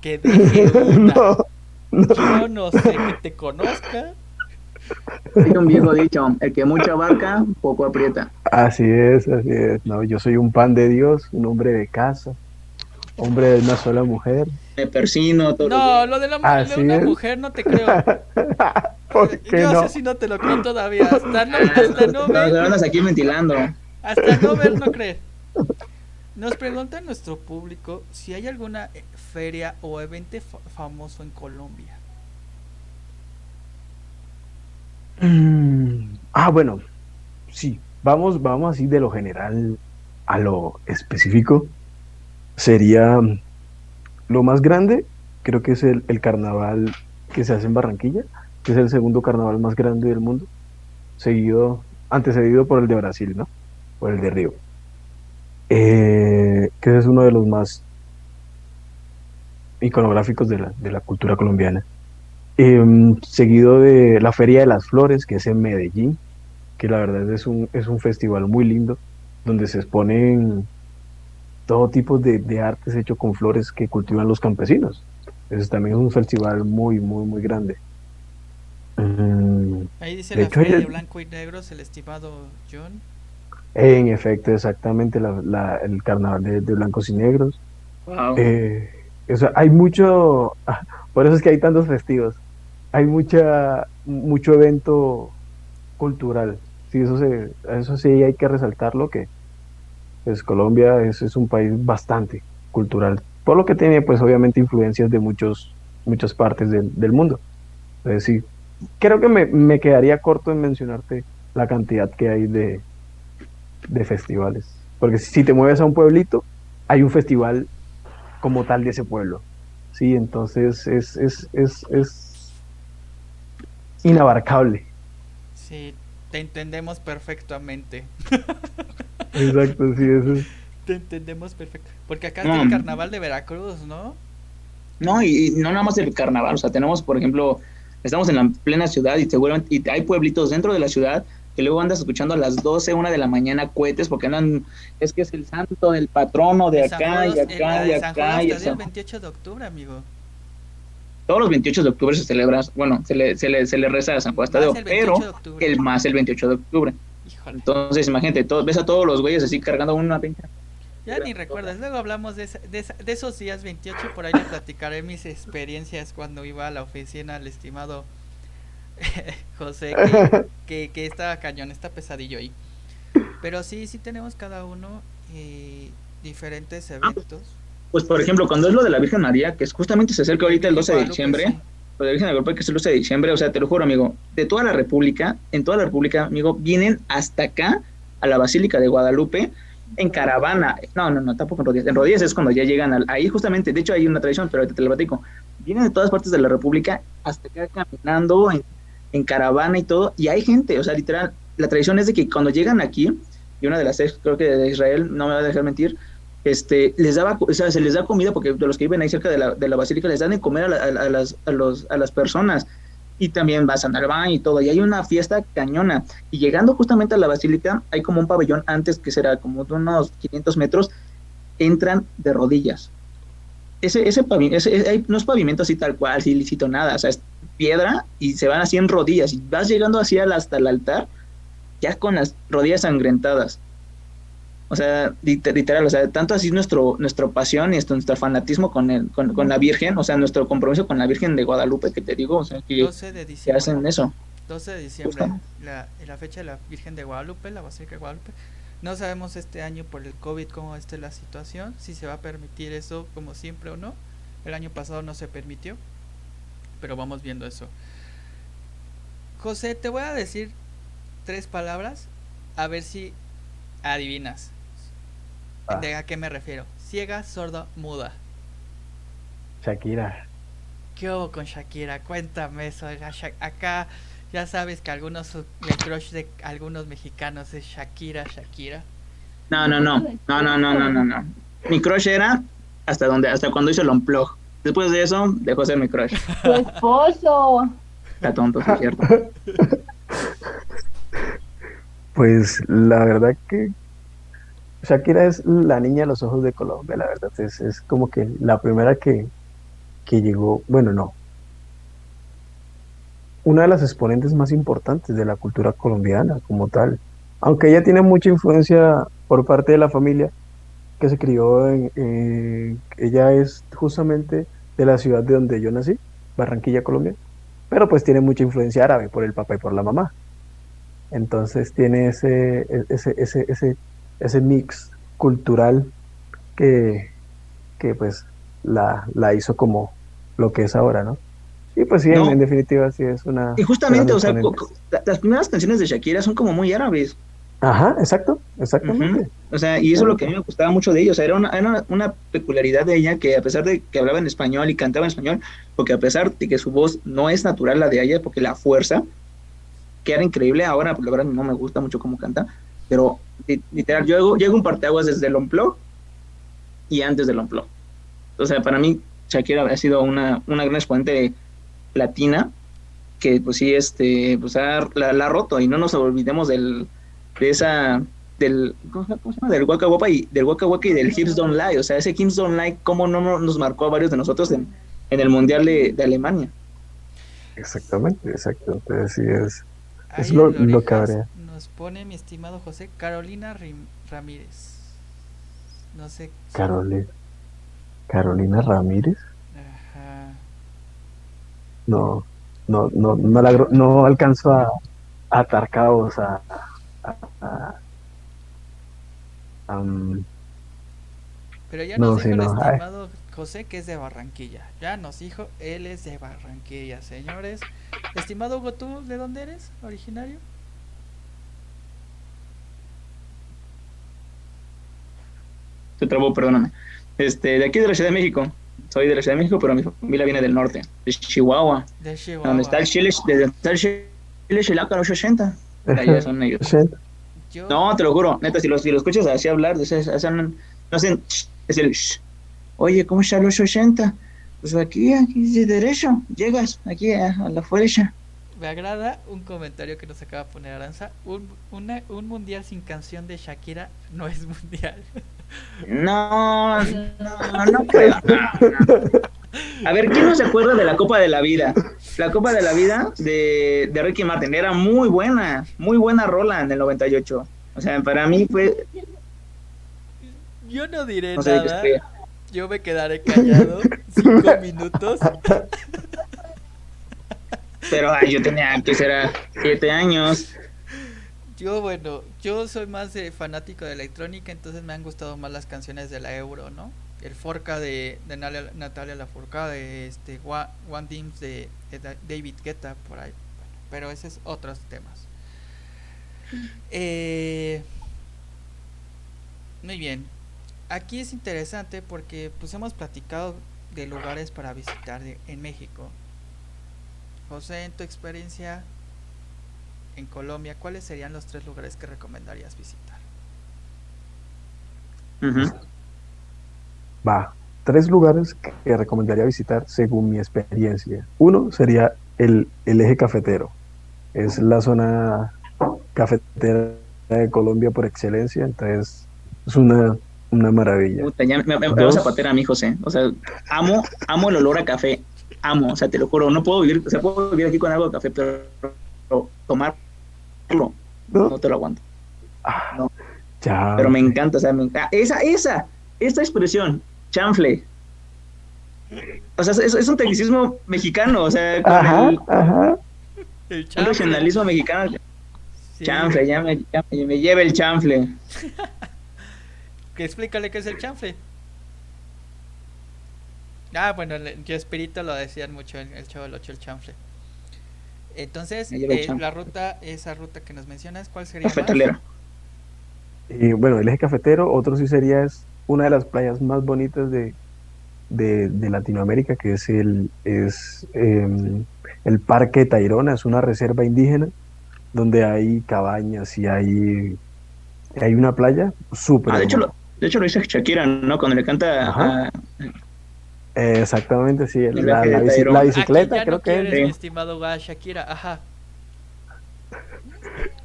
que deje una. Yo no sé que te conozca. Hay un viejo dicho, el que mucho abarca, poco aprieta. Así es, así es. No, yo soy un pan de Dios, un hombre de casa, hombre de una sola mujer. Me persino todo. No, lo de, la, de una mujer no te creo. ¿Por qué yo no? sé si no te lo creo todavía. Hasta no, hasta no ver. andas aquí ventilando. Hasta no ver, no creer. Nos pregunta nuestro público si hay alguna o evento famoso en Colombia. Mm, ah, bueno, sí, vamos, vamos así de lo general a lo específico. Sería lo más grande, creo que es el, el carnaval que se hace en Barranquilla, que es el segundo carnaval más grande del mundo, seguido, antecedido por el de Brasil, ¿no? Por el de Río. Eh, que es uno de los más iconográficos de la, de la cultura colombiana. Em, seguido de la Feria de las Flores, que es en Medellín, que la verdad es un, es un festival muy lindo, donde se exponen todo tipo de, de artes hecho con flores que cultivan los campesinos. Ese también es un festival muy, muy, muy grande. Mm, Ahí dice la Feria de Blanco y Negro, el estimado John. En efecto, exactamente, la, el carnaval de, blancos y negros. Eh, hay mucho, por eso es que hay tantos festivos, hay mucha, mucho evento cultural. Sí, eso, se, eso sí hay que resaltarlo, que pues Colombia es, es un país bastante cultural, por lo que tiene pues obviamente influencias de muchos, muchas partes del, del mundo. Es decir, creo que me, me quedaría corto en mencionarte la cantidad que hay de, de festivales. Porque si te mueves a un pueblito, hay un festival como tal de ese pueblo. Sí, entonces es, es, es, es inabarcable. Sí, te entendemos perfectamente. Exacto, sí, eso es. Te entendemos perfecto. Porque acá está el carnaval de Veracruz, ¿no? No, y, no nada más el carnaval, o sea, tenemos, por ejemplo, estamos en la plena ciudad y seguramente y hay pueblitos dentro de la ciudad que luego andas escuchando a las 12, una de la mañana cohetes porque andan, es que es el santo del patrono de acá y acá y acá. Y el 28 de octubre, amigo. Todos los 28 de octubre se celebra, bueno, se le, se le, se le reza a San Juan Tadeo, pero el más el 28 de octubre. Entonces, imagínate, todo, ves a todos los güeyes así cargando una pinta. Ya ni recuerdas, luego hablamos de, de, de, esos días 28, por ahí les platicaré mis experiencias cuando iba a la oficina al estimado José, que, que, está cañón, está pesadillo ahí. Pero sí, sí tenemos cada uno eh, diferentes ah, eventos. Pues, por ejemplo, cuando es lo de la Virgen María, que es justamente se acerca ahorita el 12 de diciembre, lo de la Virgen María, que es el 12 de diciembre, o sea, te lo juro, amigo, de toda la República, en toda la República, amigo, vienen hasta acá, a la Basílica de Guadalupe, en caravana. No, no, no, tampoco en rodillas. En rodillas es cuando ya llegan al, ahí justamente, de hecho hay una tradición, pero ahorita te lo platico. Vienen de todas partes de la República hasta acá caminando en en caravana y todo, y hay gente, o sea, literal, la tradición es de que cuando llegan aquí, y una de las creo que de Israel, no me va a dejar mentir, este, les daba, o sea, se les da comida, porque de los que viven ahí cerca de la, de la basílica, les dan de comer a, las, a, los, a las personas, y también vas a baño y todo, y hay una fiesta cañona, y llegando justamente a la basílica, hay como un pabellón antes, que será como de unos 500 metros, entran de rodillas, ese, ese, ese, no es pavimento así tal cual, así lícito nada, o sea, es piedra y se van así en rodillas y vas llegando así hasta el altar ya con las rodillas sangrentadas. O sea, literal, o sea, tanto así nuestro, nuestro pasión y nuestro fanatismo con, el, con, la Virgen, o sea, nuestro compromiso con la Virgen de Guadalupe, que te digo, o sea, que, 12 de diciembre, hacen eso. 12 de diciembre, la, la fecha de la Virgen de Guadalupe, la Basílica de Guadalupe. No sabemos este año por el COVID cómo esté la situación, si se va a permitir eso como siempre o no. El año pasado no se permitió, pero vamos viendo eso. José, te voy a decir tres palabras a ver si adivinas. Ah. ¿De a qué me refiero? Ciega, sorda, muda. Shakira. ¿Qué hubo con Shakira? Cuéntame eso. Acá ya sabes que algunos el crush de algunos mexicanos es Shakira, Shakira. No, no, no. No, no, no, no, no, no. Mi crush era hasta donde hasta cuando hizo el unplug. Después de eso dejó ser mi crush. Tu esposo. Está tonto, es cierto. Pues la verdad que Shakira es la niña de los ojos de Colombia, la verdad. Es, es como que la primera que, que llegó, bueno, no, una de las exponentes más importantes de la cultura colombiana como tal. Aunque ella tiene mucha influencia por parte de la familia que se crió en... ella es justamente de la ciudad de donde yo nací, Barranquilla, Colombia. Pero pues tiene mucha influencia árabe por el papá y por la mamá. Entonces tiene ese, ese, ese, ese, ese mix cultural que, que pues la, la hizo como lo que es ahora, ¿no? Y pues sí, en, definitiva sí es una... Y justamente, o sea, las primeras canciones de Shakira son como muy árabes. Ajá, exacto, exactamente. O sea, y eso es lo que a mí me gustaba mucho de ella. O sea, era una, era una peculiaridad de ella que a pesar de que hablaba en español y cantaba en español, porque a pesar de que su voz no es natural la de ella, porque la fuerza, que era increíble, ahora pues, la verdad no me gusta mucho cómo canta, pero literal, yo llego un parteaguas desde el Unplug y antes del Unplug. O sea, para mí Shakira ha sido una, una gran exponente de latina que pues sí este pues ha, la, ha roto. Y no nos olvidemos del de esa del ¿cómo se llama? del Waka Waka y del Waka Waka y del Hips Don't Lie. O sea ese Hips Don't Lie cómo no nos marcó a varios de nosotros en, en el mundial de, Alemania exactamente exactamente así es. Es lo, lo que habría. nos pone mi estimado José Carolina Ramírez. No sé Carolina Carolina Ramírez no, no, no, no, la, no alcanzó a, atar caos, a, Pero ya nos dijo el estimado José que es de Barranquilla. Ya nos dijo, él es de Barranquilla, señores. Estimado Hugo, ¿tú de dónde eres originario? te trabó, perdóname. Este, de aquí de la Ciudad de México. Soy de la Ciudad de México, pero mi familia viene del norte, de Chihuahua. De Chihuahua. Donde está el Chile, desde está el Chile Chilaca 80. Allá son ellos. Yo- No, te lo juro, neta, si los, si los escuchas así hablar, hacen- no hacen, es el. Oye, ¿cómo está los 80? Pues aquí, aquí de derecho, llegas aquí a, a la flecha. Me agrada un comentario que nos acaba de poner Aranza. Un, una- un mundial sin canción de Shakira no es mundial. No, no, no creo. no, no. A ver, ¿quién no se acuerda de la Copa de la Vida? La Copa de la Vida de, de Ricky Martin era muy buena, muy buena rola en el 98. O sea, para mí fue, Yo no diré no sé nada. Yo me quedaré callado cinco minutos. Pero ay, yo tenía que será siete años. Yo, bueno, yo soy más de fanático de electrónica, entonces me han gustado más las canciones de la Euro, ¿no? El Forca de, de Natalia, Lafourcade, este, One Dims de, de Da- David Guetta, por ahí. Bueno, pero ese es otros temas. Eh, muy bien. Aquí es interesante porque pues hemos platicado de lugares para visitar de- en México. José, en tu experiencia en Colombia, ¿cuáles serían los tres lugares que recomendarías visitar? Va, tres lugares que recomendaría visitar según mi experiencia. Uno sería el, el eje cafetero. Es la zona cafetera de Colombia por excelencia, entonces es una, una maravilla. Puta, ya me, me- me vas a patear a mí, José. O sea, amo, amo el olor a café. Amo, o sea, te lo juro. No puedo vivir, o sea, puedo vivir aquí con algo de café, pero, pero ¿No? no te lo aguanto. Ah, no. Pero me encanta, o sea, me encanta. Esa, esa, esta expresión, chanfle. O sea, es, es un tecnicismo mexicano, o sea, con Ajá, el, ajá. El un regionalismo mexicano. Sí. Chanfle, ya me, ya me, me lleva el chanfle. Que explícale qué es el chanfle. Ah, bueno, el- yo espíritu lo decían mucho en el Chavo del 8, el chanfle. Entonces, eh, la ruta, esa ruta que nos mencionas, ¿cuál sería? más? Cafetalera. Y bueno, el eje cafetero, otro sí sería es una de las playas más bonitas de, de, de Latinoamérica, que es el, es, em, el Parque Tayrona, es una reserva indígena donde hay cabañas y hay, hay una playa súper Ah, de hecho, lo, de hecho lo dice Shakira, ¿no? Cuando le canta Ajá. a, Eh, exactamente, sí, la, bici- Aquí bicicleta ya creo no que es. mi estimado Shakira, ajá.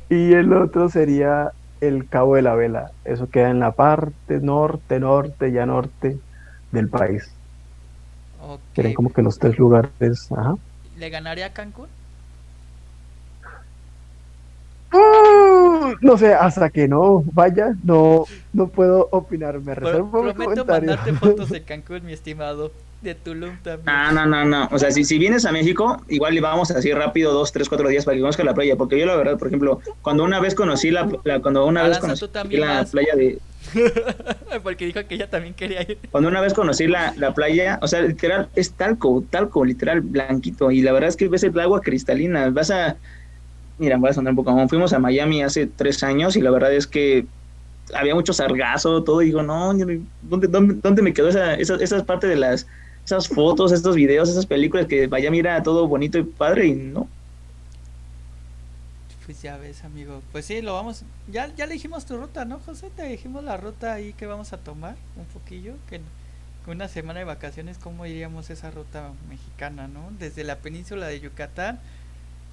Y el otro sería el Cabo de la Vela, eso queda en la parte norte, norte, ya norte del país. Ok. Quieren como que los tres lugares, ajá. ¿Le ganaría a Cancún? Uh, No sé, hasta que no vaya, no, no puedo opinar. Me reservo prometo comentario. mandarte fotos de Cancún, mi estimado. De Tulum también. No, no, no, no. O sea, si, si vienes a México, igual le vamos así rápido, dos, tres, cuatro días para que conozca la playa. Porque yo, la verdad, por ejemplo, cuando una vez conocí la, la- cuando una vez conocí la vas. playa de, Porque dijo que ella también quería ir. cuando una vez conocí la, la playa, o sea, literal, es talco, talco, literal, blanquito. Y la verdad es que ves el agua cristalina. Vas a, mira, voy a sonar un poco fuimos a Miami hace tres años y la verdad es que había mucho sargazo, todo. Y digo, no, ¿dónde, dónde, dónde me quedó esa, esa, esa parte de las, esas fotos, estos videos, esas películas que Miami era todo bonito y padre y no? Pues ya ves, amigo. Pues sí, lo vamos. Ya, ya le dijimos tu ruta, ¿no, José? Te dijimos la ruta ahí que vamos a tomar un poquillo. Que una semana de vacaciones, ¿cómo iríamos esa ruta mexicana, no? Desde la península de Yucatán,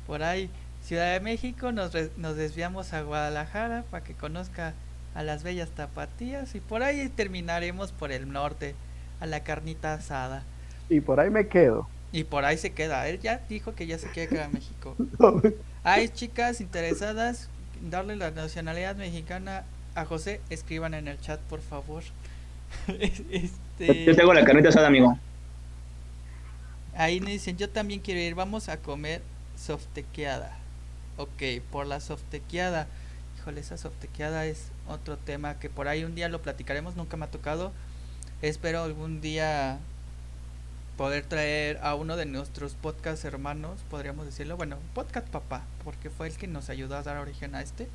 por ahí, Ciudad de México, nos, re- nos desviamos a Guadalajara para que conozca a las bellas tapatías y por ahí terminaremos por el norte, a la carnita asada. Y por ahí me quedo. Y por ahí se queda. Él ya dijo que ya se quedar en México. Hay chicas interesadas en darle la nacionalidad mexicana a José, escriban en el chat, por favor. este, Yo tengo la carnita asada, amigo. ahí me dicen, yo también quiero ir, vamos a comer softequeada. Ok, por la softequeada. Híjole, esa softequeada es otro tema que por ahí un día lo platicaremos, nunca me ha tocado. Espero algún día poder traer a uno de nuestros podcast hermanos, podríamos decirlo, bueno, podcast papá, porque fue el que nos ayudó a dar origen a este,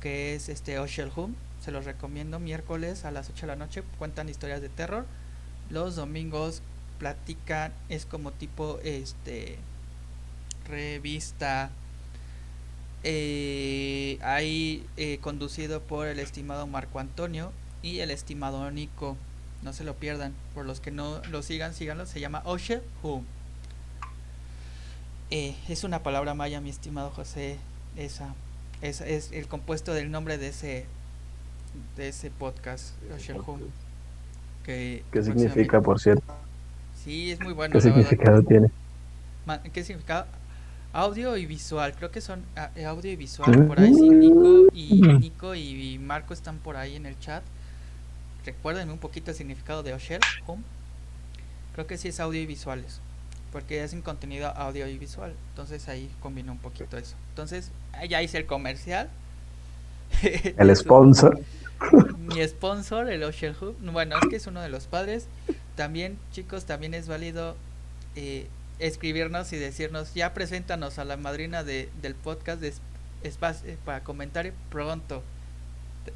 que es este Oshel Home. Se los recomiendo miércoles a las 8 de la noche. Cuentan historias de terror. Los domingos platican, es como tipo este revista. Eh, ahí eh, conducido por el estimado Marco Antonio y el estimado Nico. No se lo pierdan. Por los que no lo sigan, síganlo. Se llama Oshel Home. Eh, es una palabra maya, mi estimado José. Esa, esa es el compuesto del nombre de ese de ese podcast, Que ¿Qué significa, por cierto? Sí, es muy bueno. ¿Qué significado tiene? ¿Qué significado? Audio y visual, creo que son ah, eh, audio y visual. Por ahí sí, Nico y, Nico y Marco están por ahí en el chat. Recuérdenme un poquito el significado de Oshel Home. Creo que sí es audio y visuales porque un contenido audiovisual. Entonces ahí combina un poquito eso. Entonces, ya hice el comercial. El sponsor. Mi sponsor, el Ocean Hub. Bueno, es que es uno de los padres. También, chicos, también es válido eh, escribirnos y decirnos, ya preséntanos a la madrina de, del podcast de espacio, eh, para comentar pronto.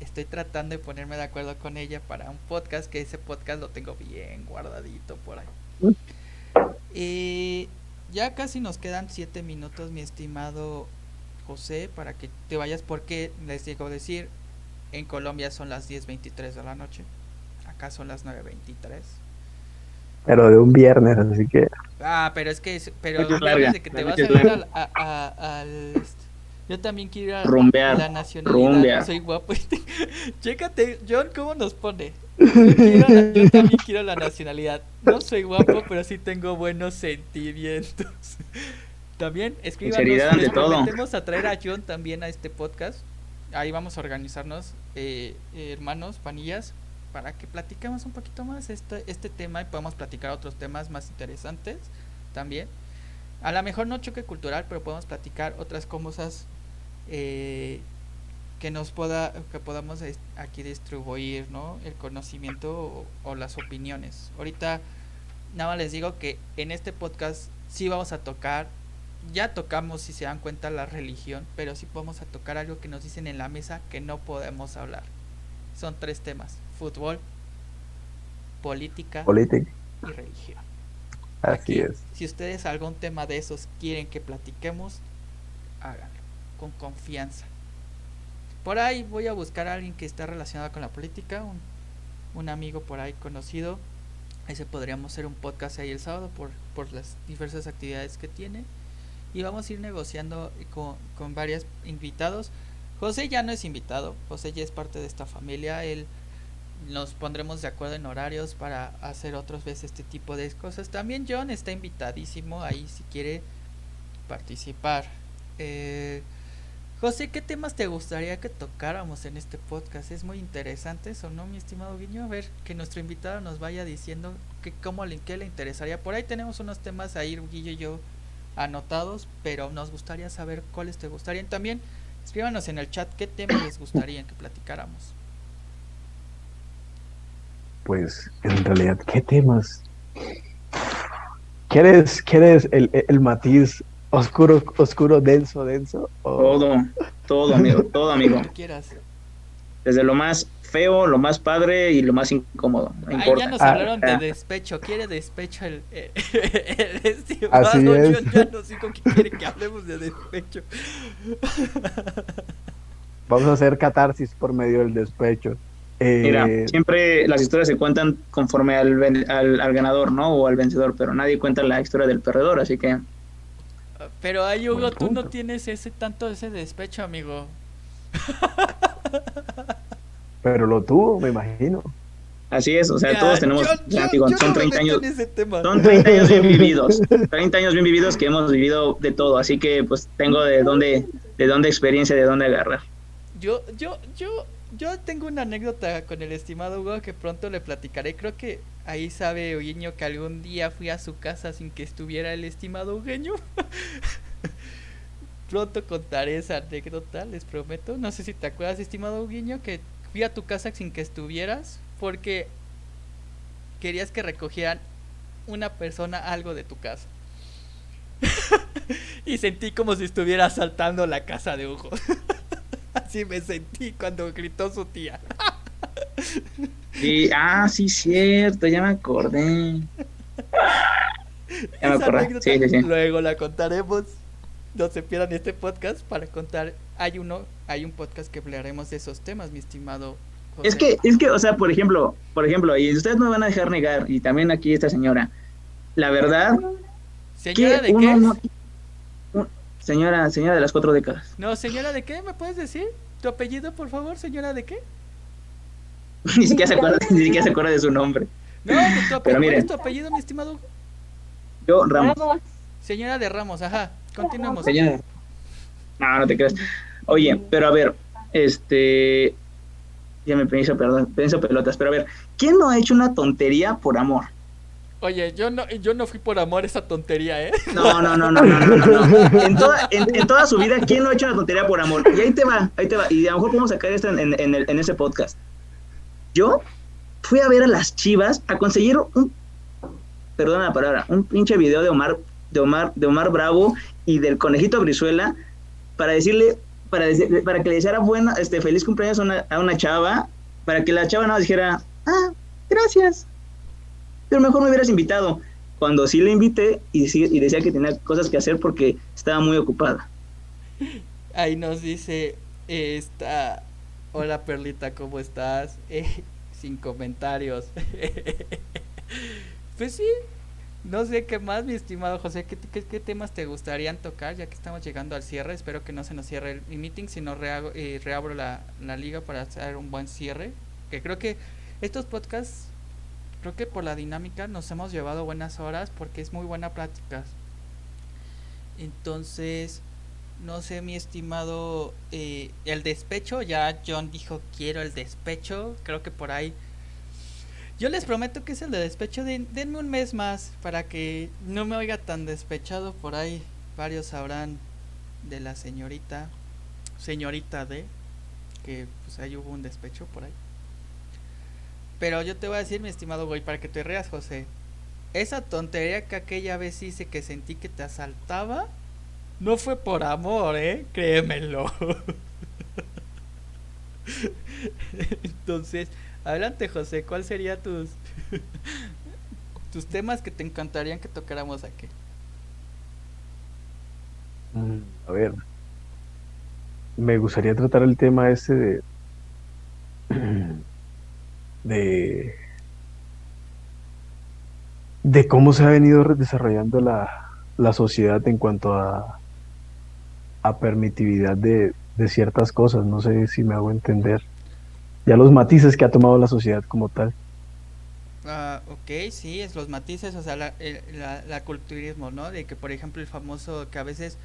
Estoy tratando de ponerme de acuerdo con ella para un podcast, que ese podcast lo tengo bien guardadito por ahí. Mm. Eh, ya casi nos quedan 7 minutos, mi estimado José, para que te vayas, porque les digo decir, en Colombia son las 10.23 de la noche, acá son las 9.23. Pero de un viernes, así que... Ah, pero es que, pero de que te vas a ir al, al, este, yo también quiero ir a la nacionalidad. Soy guapo. Chécate, John, ¿cómo nos pone? Yo, también quiero la nacionalidad. No soy guapo, pero sí tengo buenos sentimientos. También escríbanos. Les prometemos a traer a John también a este podcast. Ahí vamos a organizarnos, eh, hermanos, panillas, para que platiquemos un poquito más este, este tema y podamos platicar otros temas más interesantes también. A lo mejor no choque cultural, pero podemos platicar otras cosas eh, que nos pueda que podamos aquí distribuir ¿no? el conocimiento o, las opiniones ahorita nada más les digo que en este podcast sí vamos a tocar ya tocamos si se dan cuenta la religión pero sí vamos a tocar algo que nos dicen en la mesa que no podemos hablar son tres temas fútbol política, y religión así es si ustedes algún tema de esos quieren que platiquemos háganlo con confianza por ahí voy a buscar a alguien que esté relacionado con la política, un, amigo por ahí conocido. Ese podríamos hacer un podcast ahí el sábado por, por las diversas actividades que tiene. Y vamos a ir negociando con, con varios invitados. José ya no es invitado, José ya es parte de esta familia. Él nos pondremos de acuerdo en horarios para hacer otras veces este tipo de cosas. También John está invitadísimo ahí si quiere participar. Eh, José, ¿qué temas te gustaría que tocáramos en este podcast? Es muy interesante eso, ¿no, mi estimado Guiño? A ver, que nuestro invitado nos vaya diciendo que cómo le, qué le interesaría. Por ahí tenemos unos temas ahí, Guillo y yo, anotados, pero nos gustaría saber cuáles te gustarían. También escríbanos en el chat qué temas les gustaría que platicáramos. Pues, en realidad, ¿qué temas? ¿Quieres, quieres el, el matiz Oscuro, oscuro, denso, denso. Todo, todo, amigo, todo, amigo. Desde lo más feo, lo más padre y lo más incómodo. ya nos hablaron de ah. despecho. Quiere despecho el, estimado. Yo ya no sé con quién quiere que hablemos de despecho. Vamos a hacer catarsis por medio del despecho. Mira, eh, siempre las historias se cuentan conforme al, al, al ganador, ¿no? O al vencedor, pero nadie cuenta la historia del perdedor, así que pero ay, Hugo, tú no tienes ese tanto ese despecho, amigo. Pero lo tuvo, me imagino. Así es, o sea, todos tenemos, son 30 años, son 30 años bien vividos, 30 años bien vividos que hemos vivido de todo, así que pues tengo de dónde, de dónde experiencia, de dónde agarrar. Yo, yo, yo, yo tengo una anécdota con el estimado Hugo que pronto le platicaré. Creo que ahí sabe Eugenio que algún día fui a su casa sin que estuviera el estimado Eugenio. pronto contaré esa anécdota, les prometo. No sé si te acuerdas, estimado Eugenio, que fui a tu casa sin que estuvieras porque querías que recogieran una persona algo de tu casa. y sentí como si estuviera asaltando la casa de Hugo. Así me sentí cuando gritó su tía. Y, ah, sí, cierto, ya me acordé. Ya me acordé. Sí, sí, sí. Luego la contaremos. No se pierdan este podcast para contar. Hay uno, hay un podcast que hablaremos de esos temas, mi estimado. José. Es que, es que, o sea, por ejemplo, por ejemplo, y ustedes no me van a dejar negar, y también aquí esta señora, la verdad. ¿Señora de qué? Señora, señora de las cuatro décadas. No, señora de qué, ¿me puedes decir? ¿Tu apellido, por favor, señora de qué? ni, siquiera se acuerda, ni siquiera se acuerda de su nombre. No, tu apellido, ¿cuál es tu apellido, mi estimado? Yo, Ramos. Señora de Ramos, ajá. Continuamos. Señora. No, no te creas. Oye, pero a ver, este. Ya me pienso, perdón, pienso pelotas, pero a ver, ¿quién no ha hecho una tontería por amor? Oye, yo no, yo no fui por amor esa tontería, ¿eh? No, no, no, no, no, no, no. En, toda, en, toda su vida, ¿quién no ha hecho una tontería por amor? Y ahí te va, ahí te va. Y a lo mejor podemos sacar esto en, en, ese podcast. Yo fui a ver a las chivas a conseguir un, perdona la palabra, un pinche video de Omar, de Omar, de Omar Bravo y del conejito Brizuela para decirle, para, para que le dijera buena, este, feliz cumpleaños a una, a una chava, para que la chava no dijera, ah, gracias, pero mejor me hubieras invitado. Cuando sí le invité y, decía que tenía cosas que hacer porque estaba muy ocupada. Ahí nos dice esta, hola Perlita, ¿cómo estás? Eh, sin comentarios. pues sí, no sé qué más, mi estimado José, ¿qué, qué, temas te gustarían tocar ya que estamos llegando al cierre? Espero que no se nos cierre el meeting, sino eh, reabro la, la liga para hacer un buen cierre. Que creo que estos podcasts creo que por la dinámica nos hemos llevado buenas horas porque es muy buena plática. Entonces, no sé, mi estimado, eh, el despecho, ya John dijo quiero el despecho, creo que por ahí... Yo les prometo que es el de despecho, denme un mes más para que no me oiga tan despechado por ahí. Varios sabrán de la señorita, señorita de, que pues ahí hubo un despecho por ahí. Pero yo te voy a decir, mi estimado güey, para que te reas, José. Esa tontería que aquella vez hice que sentí que te asaltaba, no fue por amor, ¿eh? Créemelo. Entonces, adelante, José, ¿cuál sería tus tus temas que te encantarían que tocáramos aquí? Mm, a ver, me gustaría tratar el tema ese de de, de cómo se ha venido desarrollando la, la sociedad en cuanto a, a permitividad de, de, ciertas cosas. No sé si me hago entender. Ya los matices que ha tomado la sociedad como tal. Ah, ok, sí, es los matices, o sea, la, la, culturismo, ¿no? De que, por ejemplo, el famoso que a veces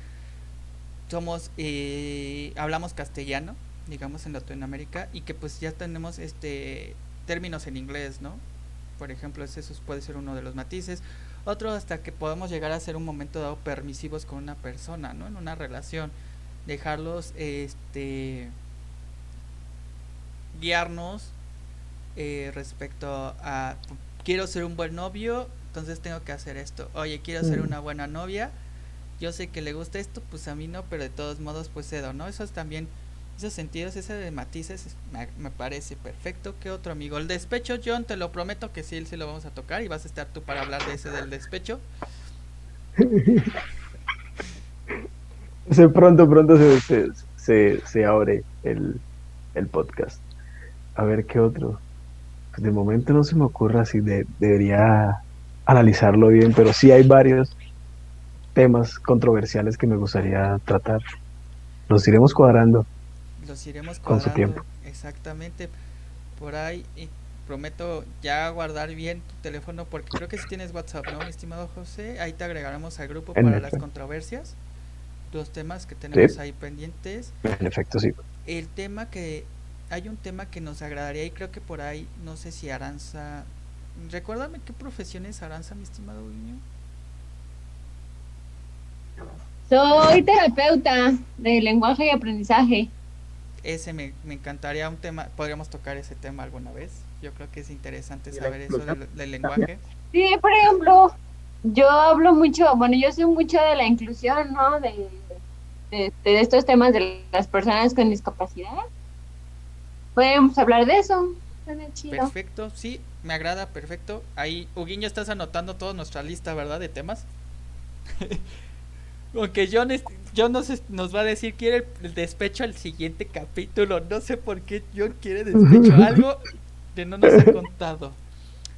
somos, eh, hablamos castellano, digamos, en Latinoamérica, y que pues ya tenemos este términos en inglés, ¿no? Por ejemplo, eso puede ser uno de los matices. Otro hasta que podemos llegar a ser un momento dado permisivos con una persona, ¿no? En una relación. Dejarlos, este, guiarnos eh, respecto a, quiero ser un buen novio, entonces tengo que hacer esto. Oye, quiero ser mm. una buena novia, yo sé que le gusta esto, pues a mí no, pero de todos modos pues cedo, ¿no? Eso es también esos sentidos, ese de matices, me, parece perfecto. ¿Qué otro amigo? El despecho, John, te lo prometo que sí, sí lo vamos a tocar y vas a estar tú para hablar de ese del despecho. pronto, pronto se, se, se, abre el, el, podcast. A ver qué otro. Pues de momento no se me ocurre así, de, debería analizarlo bien, pero sí hay varios temas controversiales que me gustaría tratar. Los iremos cuadrando los iremos con su tiempo. Exactamente. Por ahí y prometo ya guardar bien tu teléfono porque creo que si tienes WhatsApp, ¿no, mi estimado José? Ahí te agregaremos al grupo para las controversias. Los temas que tenemos ahí pendientes. En efecto, sí. El tema que hay un tema que nos agradaría y creo que por ahí no sé si Aranza Recuérdame qué profesión es Aranza, mi estimado niño. Soy terapeuta de lenguaje y aprendizaje ese me, me, encantaría un tema, podríamos tocar ese tema alguna vez. Yo creo que es interesante saber eso del, lenguaje. Sí, por ejemplo, yo hablo mucho, bueno, yo sé mucho de la inclusión, ¿no? De, de, estos temas de las personas con discapacidad, podemos hablar de eso. Perfecto, sí, me agrada, perfecto. Ahí, Huguiño, estás anotando toda nuestra lista, ¿verdad? De temas. Aunque John, John nos, nos va a decir quiere el, despecho al siguiente capítulo. No sé por qué John quiere despecho. Algo que no nos ha contado.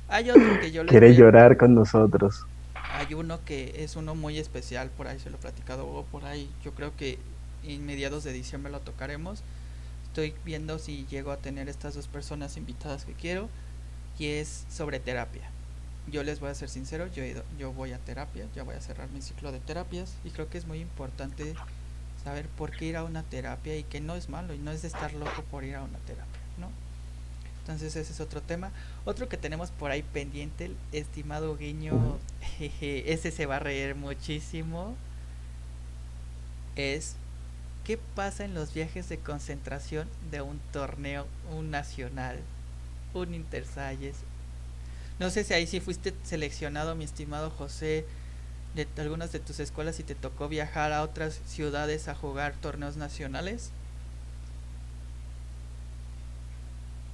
Hay otro que yo le Quiere llorar con nosotros. Hay uno que es uno muy especial, por ahí se lo he platicado por ahí. Yo creo que en mediados de diciembre lo tocaremos. Estoy viendo si llego a tener estas dos personas invitadas que quiero y es sobre terapia. Yo les voy a ser sincero, yo, yo voy a terapia, ya voy a cerrar mi ciclo de terapias y creo que es muy importante saber por qué ir a una terapia y que no es malo y no es de estar loco por ir a una terapia, ¿no? Entonces ese es otro tema. Otro que tenemos por ahí pendiente, estimado Guiño, ese se va a reír muchísimo, es qué pasa en los viajes de concentración de un torneo, un nacional, un intersalles. No sé si ahí sí fuiste seleccionado, mi estimado José, de algunas de tus escuelas y te tocó viajar a otras ciudades a jugar torneos nacionales.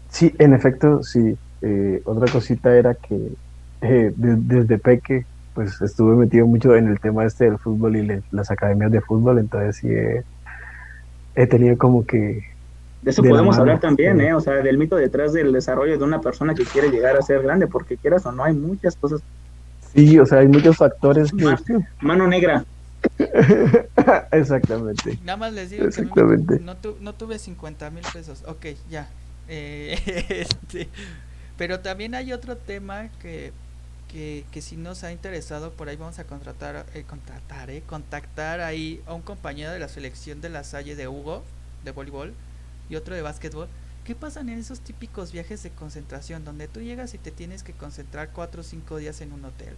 Sí, en efecto, sí. Eh, otra cosita era que eh, desde peque, pues estuve metido mucho en el tema este del fútbol y las academias de fútbol, entonces sí he, tenido como que... De eso podemos hablar también, ¿eh? O sea, del mito detrás del desarrollo de una persona que quiere llegar a ser grande, porque quieras o no, hay muchas cosas. Sí, o sea, hay muchos factores que... Mano negra. Exactamente. Nada más les digo que no, no tuve 50 mil pesos. Ok, ya, eh, este, pero también hay otro tema que, que, que, si nos ha interesado, por ahí vamos a contratar, eh, contratar, eh, contactar ahí a un compañero de la selección de la Salle de Hugo, de voleibol, y otro de básquetbol. ¿Qué pasan en esos típicos viajes de concentración donde tú llegas y te tienes que concentrar cuatro o cinco días en un hotel?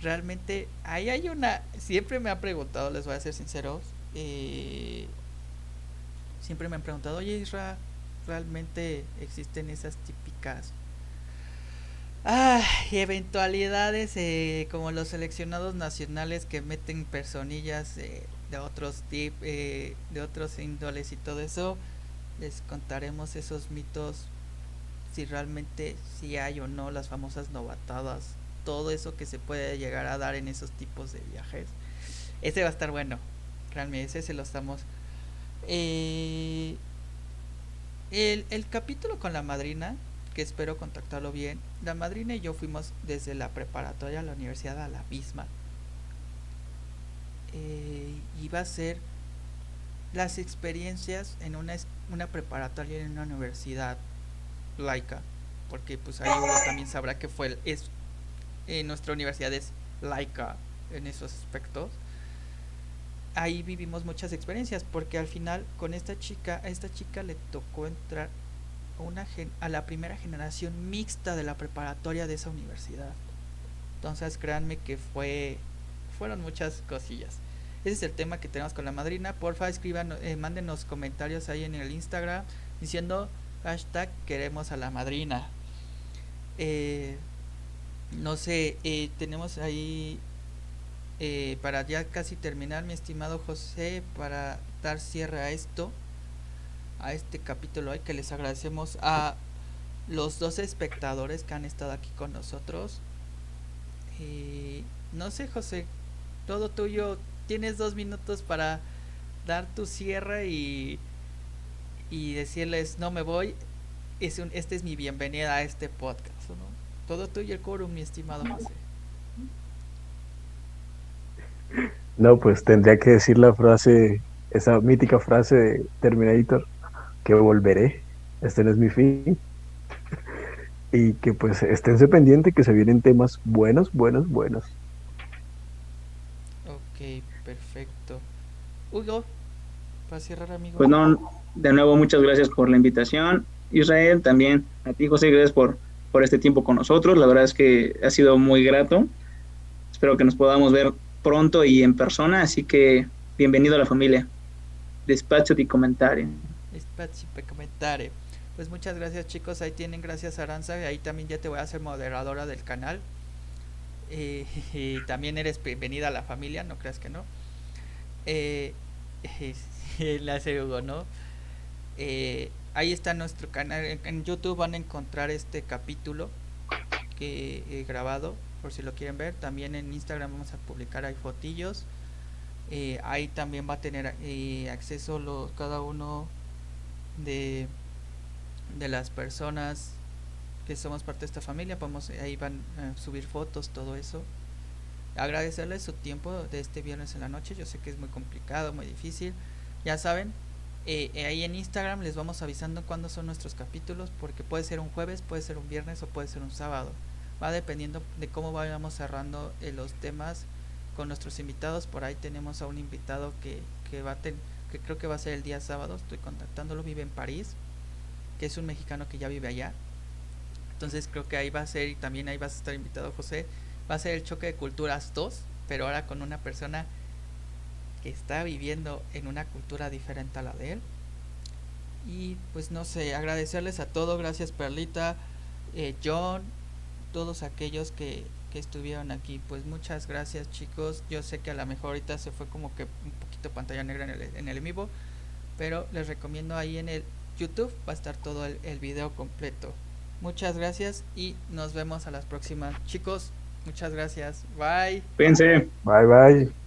Realmente, ahí hay una, siempre me ha preguntado, les voy a ser sinceros, eh, siempre me han preguntado, oye Isra, ¿realmente existen esas típicas ah, eventualidades eh, como los seleccionados nacionales que meten personillas eh, de otros tip, eh, de otros índoles y todo eso? Les contaremos esos mitos si realmente si hay o no las famosas novatadas, todo eso que se puede llegar a dar en esos tipos de viajes. Ese va a estar bueno. Realmente ese se lo estamos eh, el, el capítulo con la madrina, que espero contactarlo bien, la madrina y yo fuimos desde la preparatoria a la universidad a la misma. Eh, iba a ser las experiencias en una, una preparatoria en una universidad laica, porque pues ahí uno también sabrá que fue es eh, nuestra universidad es laica en esos aspectos. Ahí vivimos muchas experiencias porque al final con esta chica a esta chica le tocó entrar una a la primera generación mixta de la preparatoria de esa universidad. Entonces créanme que fue fueron muchas cosillas. Ese es el tema que tenemos con la madrina. Porfa escriban eh, mándenos comentarios ahí en el instagram diciendo hashtag queremos a la madrina. Eh, no sé eh, tenemos ahí eh, para ya casi terminar, mi estimado José, para dar cierre a esto, a este capítulo hoy, que les agradecemos a los dos espectadores que han estado aquí con nosotros. No sé, José, todo tuyo. Tienes dos minutos para dar tu cierre y, y decirles, no me voy. Es un, este es mi bienvenida a este podcast. Todo tuyo el quórum, mi estimado José. No, pues tendría que decir la frase, esa mítica frase de Terminator, que volveré, este no es mi fin. y que pues esténse pendientes que se vienen temas buenos, buenos, buenos. Ok, perfecto. Hugo, para cerrar, amigo. Pues no, de nuevo muchas gracias por la invitación. Israel, también a ti, José, gracias por, por este tiempo con nosotros. La verdad es que ha sido muy grato. Espero que nos podamos ver pronto y en persona, así que bienvenido a la familia. Despacho de comentario. Despacho de comentario. Pues muchas gracias chicos, ahí tienen, gracias Aranza, ahí también ya te voy a hacer moderadora del canal. Y también eres bienvenida a la familia, no creas que no. eh, Hugo, ¿no? Eh, ahí está nuestro canal. En YouTube van a encontrar este capítulo que he grabado, por si lo quieren ver. También en Instagram vamos a publicar ahí fotillos. Eh, ahí también va a tener eh, acceso lo, cada uno de, de las personas que somos parte de esta familia. Podemos, ahí van a subir fotos, todo eso. Agradecerles su tiempo de este viernes en la noche. Yo sé que es muy complicado, muy difícil. Ya saben, eh, eh, ahí en Instagram les vamos avisando cuándo son nuestros capítulos, porque puede ser un jueves, puede ser un viernes o puede ser un sábado. Va dependiendo de cómo vayamos cerrando eh, los temas con nuestros invitados. Por ahí tenemos a un invitado que, que va a que creo que va a ser el día sábado. Estoy contactándolo, vive en París, que es un mexicano que ya vive allá. Entonces creo que ahí va a ser y también ahí vas a estar invitado José. Va a ser el choque de culturas 2, pero ahora con una persona que está viviendo en una cultura diferente a la de él. Y pues no sé, agradecerles a todos, gracias Perlita, eh, John, todos aquellos que, que estuvieron aquí. Pues muchas gracias chicos. Yo sé que a lo mejor ahorita se fue como que un poquito pantalla negra en el, en el vivo, pero les recomiendo ahí en el YouTube va a estar todo el, el video completo. Muchas gracias y nos vemos a las próximas. Chicos, muchas gracias. Bye. Pense. Bye bye.